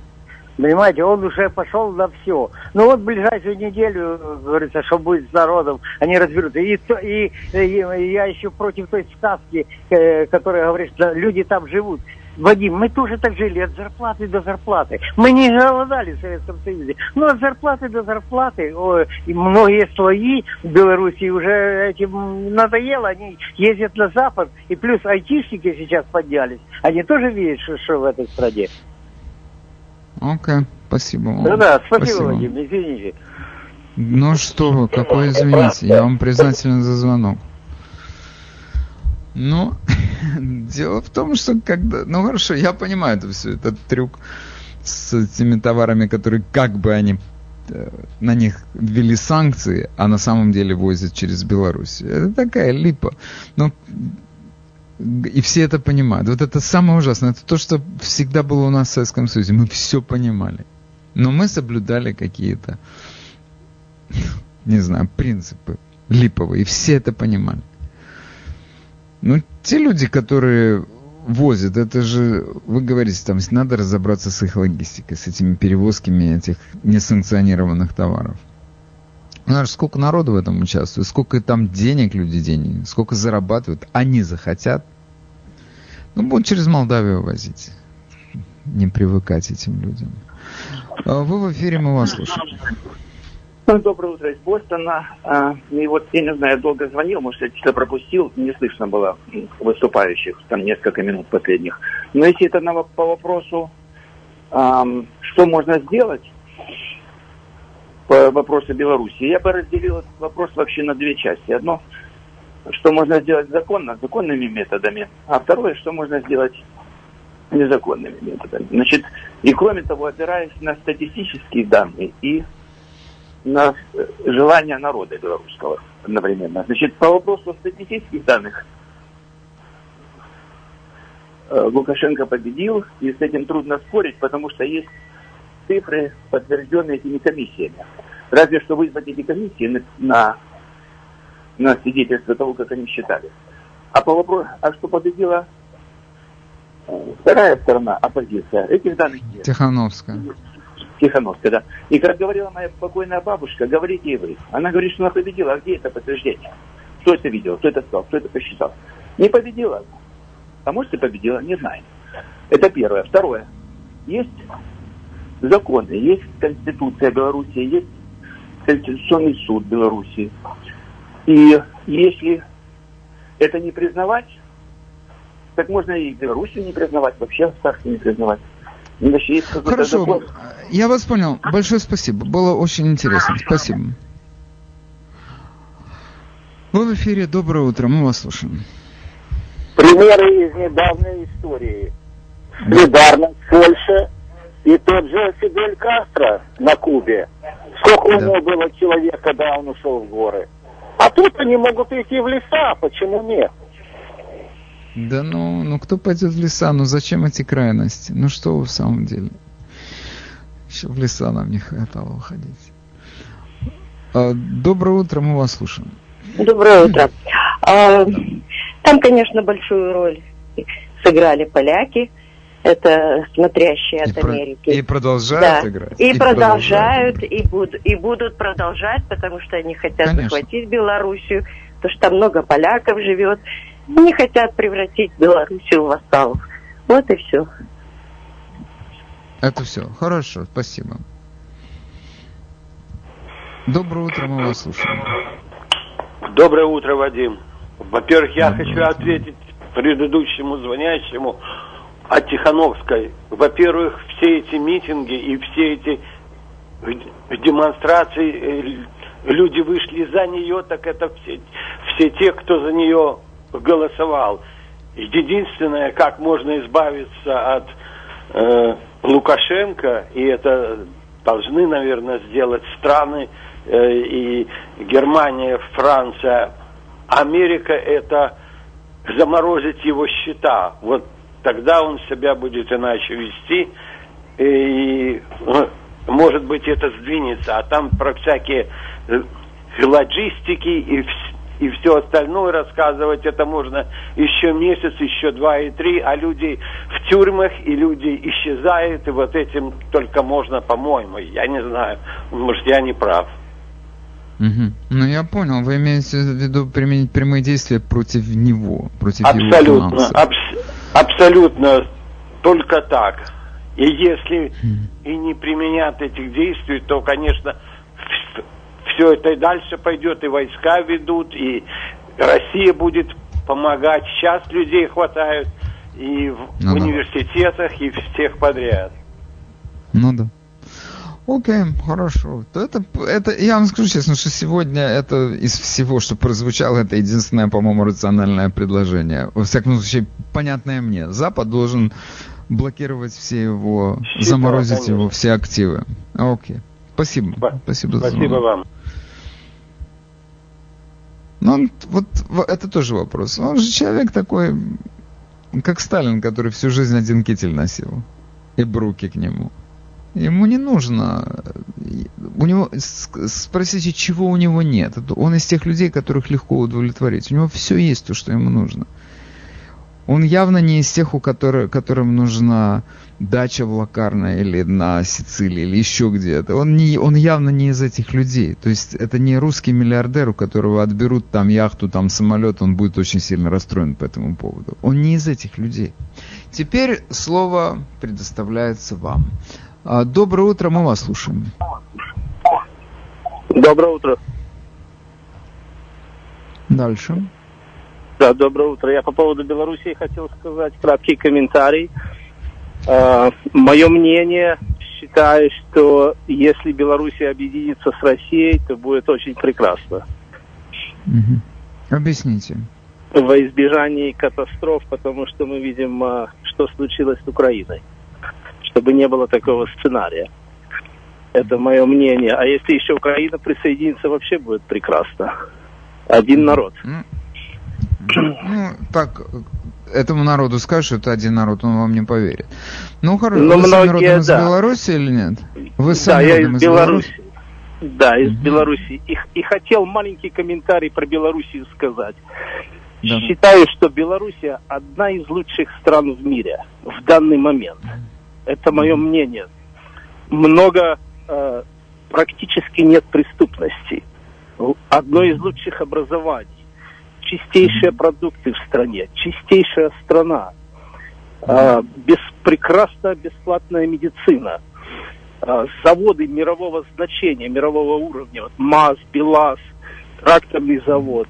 L: Понимаете, он уже пошел на все. Ну вот ближайшую неделю, говорится, что будет с народом, они разберутся. И, и, и я еще против той сказки, э, которая говорит, что люди там живут. Вадим, мы тоже так жили от зарплаты до зарплаты. Мы не голодали в Советском Союзе. Но от зарплаты до зарплаты. О, и многие слои в Беларуси уже этим надоело. Они ездят на Запад. И плюс айтишники сейчас поднялись. Они тоже видят, что, что в этой стране.
A: Окей, спасибо вам.
L: Да-да, спасибо,
A: Спасибо.
L: Вадим, извините.
A: Ну что вы, какой извините, я вам признателен за звонок. Ну, дело в том, что когда... Ну хорошо, я понимаю это все, этот трюк с этими товарами, которые как бы они э, на них ввели санкции, а на самом деле возят через Беларусь. Это такая липа. Ну, и все это понимают. Вот это самое ужасное. Это то, что всегда было у нас в Советском Союзе. Мы все понимали. Но мы соблюдали какие-то, не знаю, принципы липовые. И все это понимали. Ну, те люди, которые возят, это же, вы говорите, там надо разобраться с их логистикой, с этими перевозками этих несанкционированных товаров. Знаешь, сколько народу в этом участвует, сколько там денег люди денег, сколько зарабатывают, они захотят. Ну, будут через Молдавию возить. Не привыкать этим людям. А Вы в эфире, мы вас слушаем.
M: Ну, доброе утро из Бостона. А, и вот, я не знаю, долго звонил, может, я что-то пропустил, не слышно было выступающих, там несколько минут последних. Но если это по вопросу, что можно сделать по вопросу Беларуси, я бы разделил этот вопрос вообще на две части. Одно, что можно сделать законно, законными методами, а второе, что можно сделать незаконными методами. Значит, и кроме того, опираясь на статистические данные и на желание народа белорусского одновременно. Значит, по вопросу статистических данных, э, Лукашенко победил, и с этим трудно спорить, потому что есть цифры, подтвержденные этими комиссиями. Разве что вызвать эти комиссии на, на свидетельство того, как они считали. А по вопросу, а что победила э, вторая сторона, оппозиция, этих данных нет.
A: Тихановская.
M: Тихановская, да. И как говорила моя покойная бабушка, говорите и вы. Она говорит, что она победила, а где это подтверждение? Кто это видел, кто это сказал, кто это посчитал? Не победила. А может и победила, не знаем. Это первое. Второе. Есть законы, есть Конституция Беларуси, есть Конституционный суд Беларуси. И если это не признавать, так можно и Белоруссию не признавать, вообще государство не признавать.
A: Хорошо, закон. я вас понял. Большое спасибо. Было очень интересно. Спасибо. Вы в эфире. Доброе утро. Мы вас слушаем.
N: Примеры из недавней истории. Солидарность, Польша и тот же Фидель Кастро на Кубе. Сколько да. у него было человек, когда он ушел в горы? А тут они могут идти в леса, почему нет?
A: Да ну, ну кто пойдет в леса? Ну зачем эти крайности? Ну что в самом деле? Еще в леса нам не хватало уходить. А, доброе утро, мы вас слушаем.
O: Доброе утро. А, там, конечно, большую роль сыграли поляки. Это смотрящие от
A: и
O: Америки.
A: Про, и продолжают
O: да.
A: играть.
O: И, и продолжают, продолжают и, буд, и будут продолжать, потому что они хотят конечно. захватить Белоруссию, потому что там много поляков живет. Не хотят превратить Белоруссию в вассалов. Вот и все.
A: Это все. Хорошо, спасибо. Доброе утро, мы вас слушаем.
P: Доброе утро, Вадим. Во-первых, я Доброе хочу утро. ответить предыдущему звонящему о Тихановской. Во-первых, все эти митинги и все эти демонстрации, э, люди вышли за нее, так это все, все те, кто за нее голосовал. Единственное, как можно избавиться от э, Лукашенко, и это должны, наверное, сделать страны э, и Германия, Франция, Америка, это заморозить его счета. Вот тогда он себя будет иначе вести, и, может быть, это сдвинется. А там про всякие э, логистики и и все остальное рассказывать, это можно еще месяц, еще два и три, а люди в тюрьмах, и люди исчезают, и вот этим только можно, по-моему, я не знаю, может, я не прав.
A: Угу. Ну, я понял, вы имеете в виду применить прямые действия против него, против
P: абсолютно, его абс- абсолютно, только так. И если mm. и не применят этих действий, то, конечно, все это и дальше пойдет, и войска ведут, и Россия будет помогать. Сейчас людей хватает и в ну, университетах, да. и всех подряд.
A: Ну да. Окей, хорошо. То это, это, я вам скажу честно, что сегодня это из всего, что прозвучало, это единственное, по-моему, рациональное предложение. Во всяком случае, понятное мне. Запад должен блокировать все его, Считаю, заморозить конечно. его, все активы. Окей. Спасибо. Спасибо,
P: Спасибо вам.
A: Ну, вот это тоже вопрос. Он же человек такой, как Сталин, который всю жизнь один китель носил. И бруки к нему. Ему не нужно... У него... Спросите, чего у него нет. Он из тех людей, которых легко удовлетворить. У него все есть, то, что ему нужно. Он явно не из тех, у которых, которым нужна дача в Лакарно или на Сицилии или еще где-то. Он, не, он явно не из этих людей. То есть это не русский миллиардер, у которого отберут там яхту, там самолет, он будет очень сильно расстроен по этому поводу. Он не из этих людей. Теперь слово предоставляется вам. А, доброе утро, мы вас слушаем.
H: Доброе утро.
A: Дальше.
H: Да, доброе утро. Я по поводу Белоруссии хотел сказать краткий комментарий. Э, мое мнение, считаю, что если Белоруссия объединится с Россией, то будет очень прекрасно.
A: Угу. Объясните.
H: Во избежании катастроф, потому что мы видим, э, что случилось с Украиной. Чтобы не было такого сценария. Это мое мнение. А если еще Украина присоединится, вообще будет прекрасно. Один народ.
A: Ну, ну так, этому народу скажешь, что это один народ, он вам не поверит. Ну, хорошо,
H: Но
A: вы
H: многие,
A: сами родом из
H: да.
A: Беларуси или нет? Вы
H: Да,
A: сами
H: я
A: родом
H: из
A: из
H: Беларуси.
A: Беларуси?
H: Да, из Беларуси. И, и хотел маленький комментарий про Белоруссию сказать.
A: Да.
H: Считаю, что Белоруссия одна из лучших стран в мире в данный момент. Это мое мнение. Много, э, практически нет преступности. Одно из лучших образований. Чистейшие продукты в стране. Чистейшая страна. Э, без, прекрасная бесплатная медицина. Э, заводы мирового значения, мирового уровня. Вот МАЗ, БелАЗ, тракторный завод.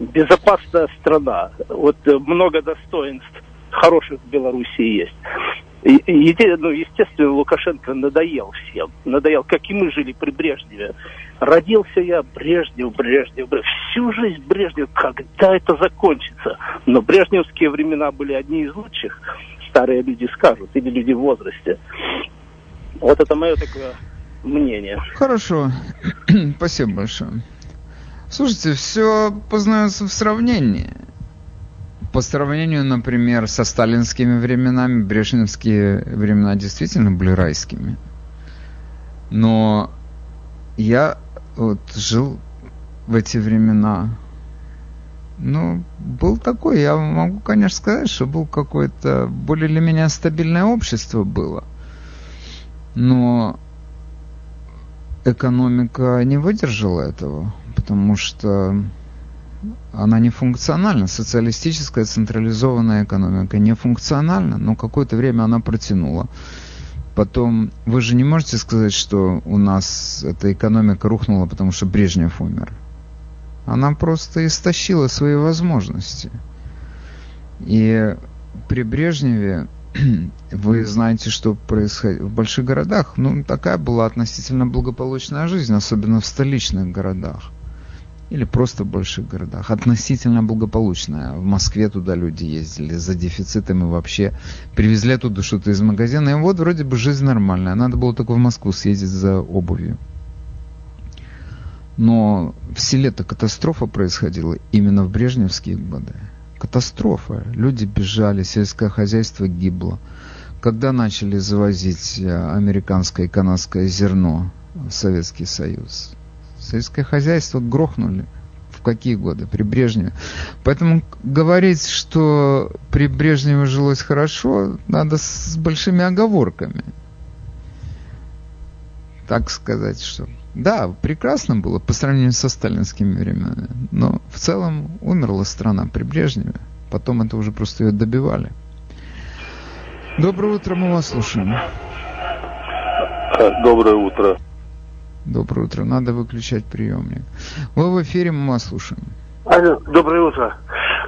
H: Безопасная страна. Вот э, много достоинств хороших в Белоруссии есть. Еди- ну, естественно, Лукашенко надоел всем. Надоел, как и мы жили при Брежневе. Родился я Брежнев, Брежнев, Брежнев. Всю жизнь Брежнев. Когда это закончится? Но брежневские времена были одни из лучших. Старые люди скажут, или люди в возрасте. Вот это мое такое мнение.
A: Хорошо, спасибо большое. Слушайте, все познается в сравнении. По сравнению, например, со сталинскими временами, брежневские времена действительно были райскими. Но я вот жил в эти времена. Ну, был такой, я могу, конечно, сказать, что был какое-то более или менее стабильное общество было. Но экономика не выдержала этого, потому что она не функциональна. Социалистическая централизованная экономика не функциональна, но какое-то время она протянула. Потом, вы же не можете сказать, что у нас эта экономика рухнула, потому что Брежнев умер. Она просто истощила свои возможности. И при Брежневе вы знаете, что происходит в больших городах. Ну, такая была относительно благополучная жизнь, особенно в столичных городах. Или просто в больших городах. Относительно благополучная. В Москве туда люди ездили за дефицитом и вообще привезли оттуда что-то из магазина. И вот вроде бы жизнь нормальная. Надо было только в Москву съездить за обувью. Но в селе-то катастрофа происходила именно в брежневские годы. Катастрофа. Люди бежали, сельское хозяйство гибло. Когда начали завозить э, американское и канадское зерно в Советский Союз? Сельское хозяйство грохнули. В какие годы? При Брежневе. Поэтому говорить, что при Брежневе жилось хорошо, надо с большими оговорками. Так сказать, что да, прекрасно было по сравнению со сталинскими временами, но в целом умерла страна при Брежневе. Потом это уже просто ее добивали. Доброе утро, мы вас слушаем.
Q: Доброе утро.
A: Доброе утро. Надо выключать приемник. Вы в эфире, мы вас слушаем.
R: Алло, доброе утро.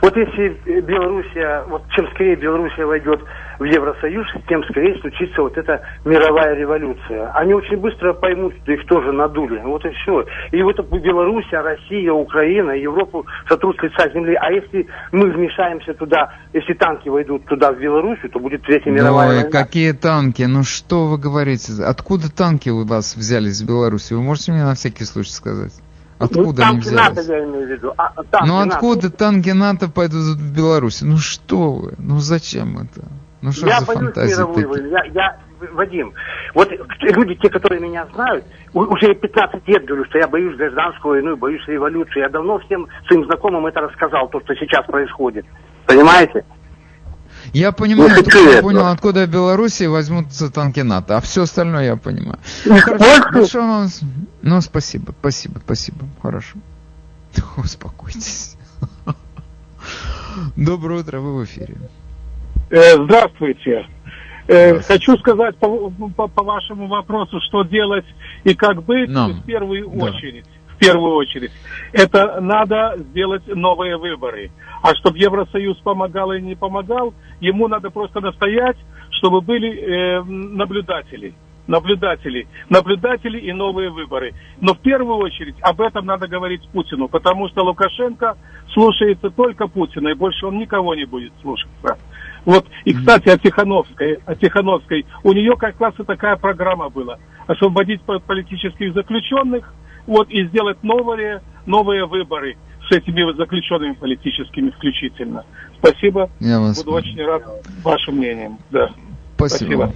R: Вот если Белоруссия, вот чем скорее Белоруссия войдет в Евросоюз, тем скорее случится вот эта мировая революция. Они очень быстро поймут, что их тоже надули. Вот и все. И вот Белоруссия, Россия, Украина, Европу сотрут с лица земли. А если мы вмешаемся туда, если танки войдут туда, в Белоруссию, то будет Третья мировая
A: Ой,
R: война.
A: какие танки? Ну что вы говорите? Откуда танки у вас взялись в Беларуси? Вы можете мне на всякий случай сказать? Откуда
R: ну,
A: они взялись?
R: я имею в виду. А, танки
A: Ну откуда танки НАТО пойдут в Беларусь? Ну что вы? Ну зачем это? Ну что
R: я
A: за
R: боюсь
A: фантазии
R: мировой войны. Я, я, Вадим, вот люди, те, которые меня знают, уже 15 лет говорю, что я боюсь гражданскую войну, боюсь революции. Я давно всем своим знакомым это рассказал, то, что сейчас происходит. Понимаете?
A: Я понимаю,
R: Ну,
A: только я понял, откуда в Беларуси возьмутся танки НАТО, а все остальное я понимаю.
R: Ну,
A: Хорошо,
R: вот-
A: большое вам с- Ну, спасибо, спасибо, спасибо. Хорошо. Успокойтесь. Доброе утро, вы в эфире.
S: Э, Здравствуйте.
G: Э, хочу сказать по, по, по вашему вопросу, что делать и как быть
A: Нам.
G: в первую
A: Да.
G: В первую очередь. Это надо сделать новые выборы. А чтобы Евросоюз помогал и не помогал, ему надо просто настоять, чтобы были э, наблюдатели. Наблюдатели. Наблюдатели и новые выборы. Но в первую очередь об этом надо говорить Путину, потому что Лукашенко слушается только Путина, и больше он никого не будет слушаться. Вот, и, кстати, о Тихановской, о Тихановской, у нее как раз и такая программа была. Освободить по- политических заключенных, вот, и сделать новые, новые выборы с этими заключенными политическими включительно. Спасибо.
A: Я вас
G: Буду очень рад вашим мнением. Да.
A: Спасибо.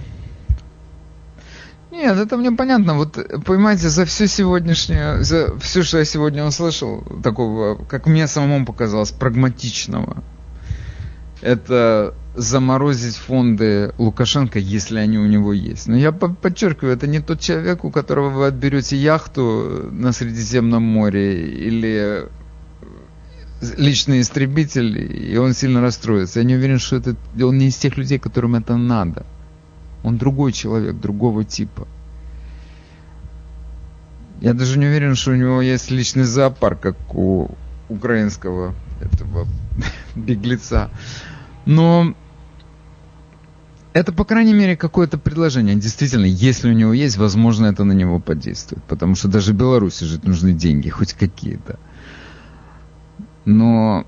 A: Нет, это мне понятно. Вот, понимаете, за всю сегодняшнюю, за все, что я сегодня услышал, такого, как мне самому показалось, прагматичного, это заморозить фонды Лукашенко, если они у него есть. Но я по- подчеркиваю, это не тот человек, у которого вы отберете яхту на Средиземном море или личный истребитель, и он сильно расстроится. Я не уверен, что это он не из тех людей, которым это надо. Он другой человек, другого типа. Я даже не уверен, что у него есть личный зоопарк, как у украинского этого беглеца. Но это, по крайней мере, какое-то предложение. Действительно, если у него есть, возможно, это на него подействует. Потому что даже Беларуси жить нужны деньги, хоть какие-то. Но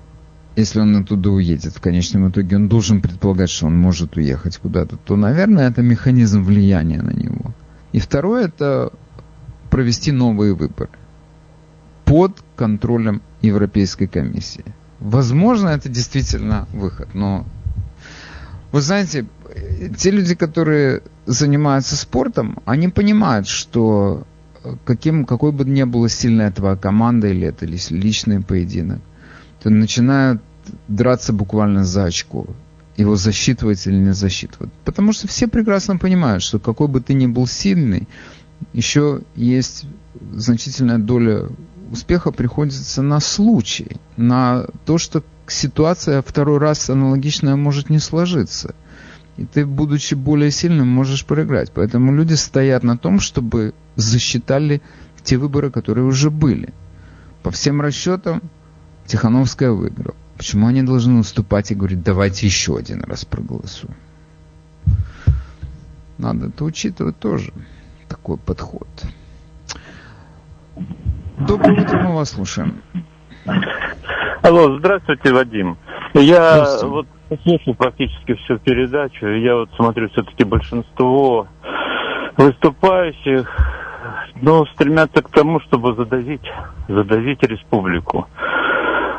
A: если он оттуда уедет, в конечном итоге он должен предполагать, что он может уехать куда-то, то, наверное, это механизм влияния на него. И второе, это провести новые выборы под контролем Европейской комиссии. Возможно, это действительно выход, но вы знаете, те люди, которые занимаются спортом, они понимают, что каким, какой бы ни была сильная твоя команда или это личный поединок, то начинают драться буквально за очко. Его засчитывать или не засчитывать. Потому что все прекрасно понимают, что какой бы ты ни был сильный, еще есть значительная доля успеха приходится на случай, на то, что ситуация второй раз аналогичная может не сложиться. И ты, будучи более сильным, можешь проиграть. Поэтому люди стоят на том, чтобы засчитали те выборы, которые уже были. По всем расчетам, Тихановская выиграла. Почему они должны уступать и говорить, давайте еще один раз проголосуем? Надо это учитывать тоже, такой подход. Доброе утро, мы вас слушаем.
Q: Алло, здравствуйте, Вадим. Я вот слушал практически всю передачу, я вот смотрю, все-таки большинство выступающих, ну, стремятся к тому, чтобы задавить, задавить республику.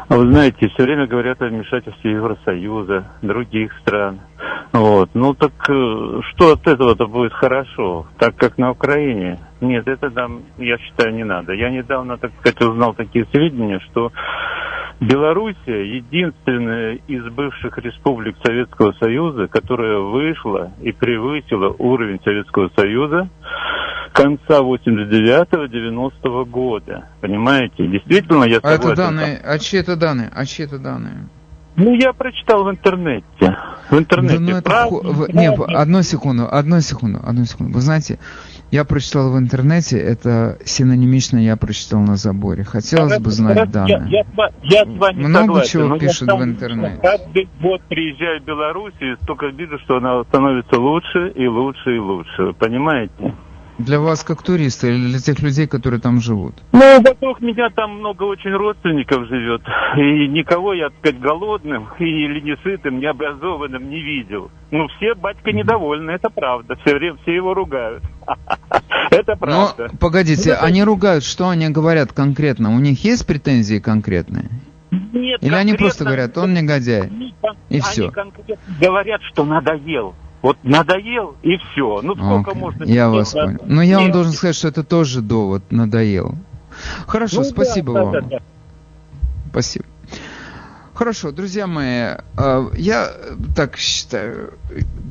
Q: А Вы знаете, все время говорят о вмешательстве Евросоюза, других стран. Вот. Ну так э, что от этого-то будет хорошо, так как на Украине? Нет, это нам, я считаю, не надо. Я недавно, так сказать, узнал такие сведения, что Белоруссия единственная из бывших республик Советского Союза, которая вышла и превысила уровень Советского Союза конца 89-90 года. Понимаете? Действительно, я
A: А это
Q: согласен.
A: данные, а чьи это данные? А чьи это данные?
Q: Ну, я прочитал в интернете. В интернете.
A: Да, ну это
Q: Правда?
A: ху- Не, одну секунду, одну секунду, одну секунду. Вы знаете, я прочитал в интернете, это синонимично я прочитал на заборе. Хотелось бы знать
Q: Я,
A: данные.
Q: я, ва- я с вами
A: Много
Q: согласен,
A: чего
Q: я
A: пишут
Q: сам
A: в интернете.
Q: Каждый год приезжаю в Беларусь и столько вижу, что она становится лучше и лучше и лучше. Понимаете?
A: Для вас как туриста или для тех людей, которые там живут?
Q: Ну, вокруг меня там много очень родственников живет. И никого я, так сказать, голодным или не сытым, не образованным не видел. Ну, все батька недовольны, это правда. Все время все его ругают. Это
A: Но,
Q: правда.
A: погодите,
Q: Ну,
A: они ругают, что они говорят конкретно? У них есть претензии конкретные?
Q: Нет,
A: Или они просто говорят, он негодяй? И
Q: Они
A: все.
Q: конкретно говорят, что надоел. Вот надоел и все. Ну сколько
A: Окей,
Q: можно...
A: Я вас понял. Но я вам должен сказать, что это тоже довод, надоел. Хорошо,
Q: Ну
A: спасибо
Q: да,
A: вам.
Q: да, да.
A: Спасибо. Хорошо, друзья мои, э, я так считаю,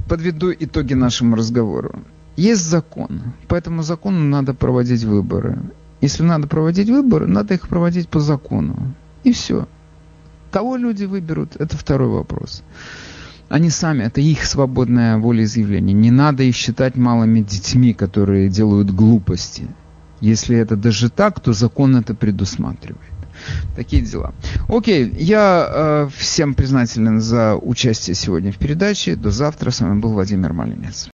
A: подведу итоги нашему разговору. Есть закон, по этому закону надо проводить выборы. Если надо проводить выборы, надо их проводить по закону. И все. Кого люди выберут, это второй вопрос. Они сами, это их свободное волеизъявление. Не надо их считать малыми детьми, которые делают глупости. Если это даже так, то закон это предусматривает. Такие дела. Окей, я э, всем признателен за участие сегодня в передаче. До завтра. С вами был Владимир Малинец.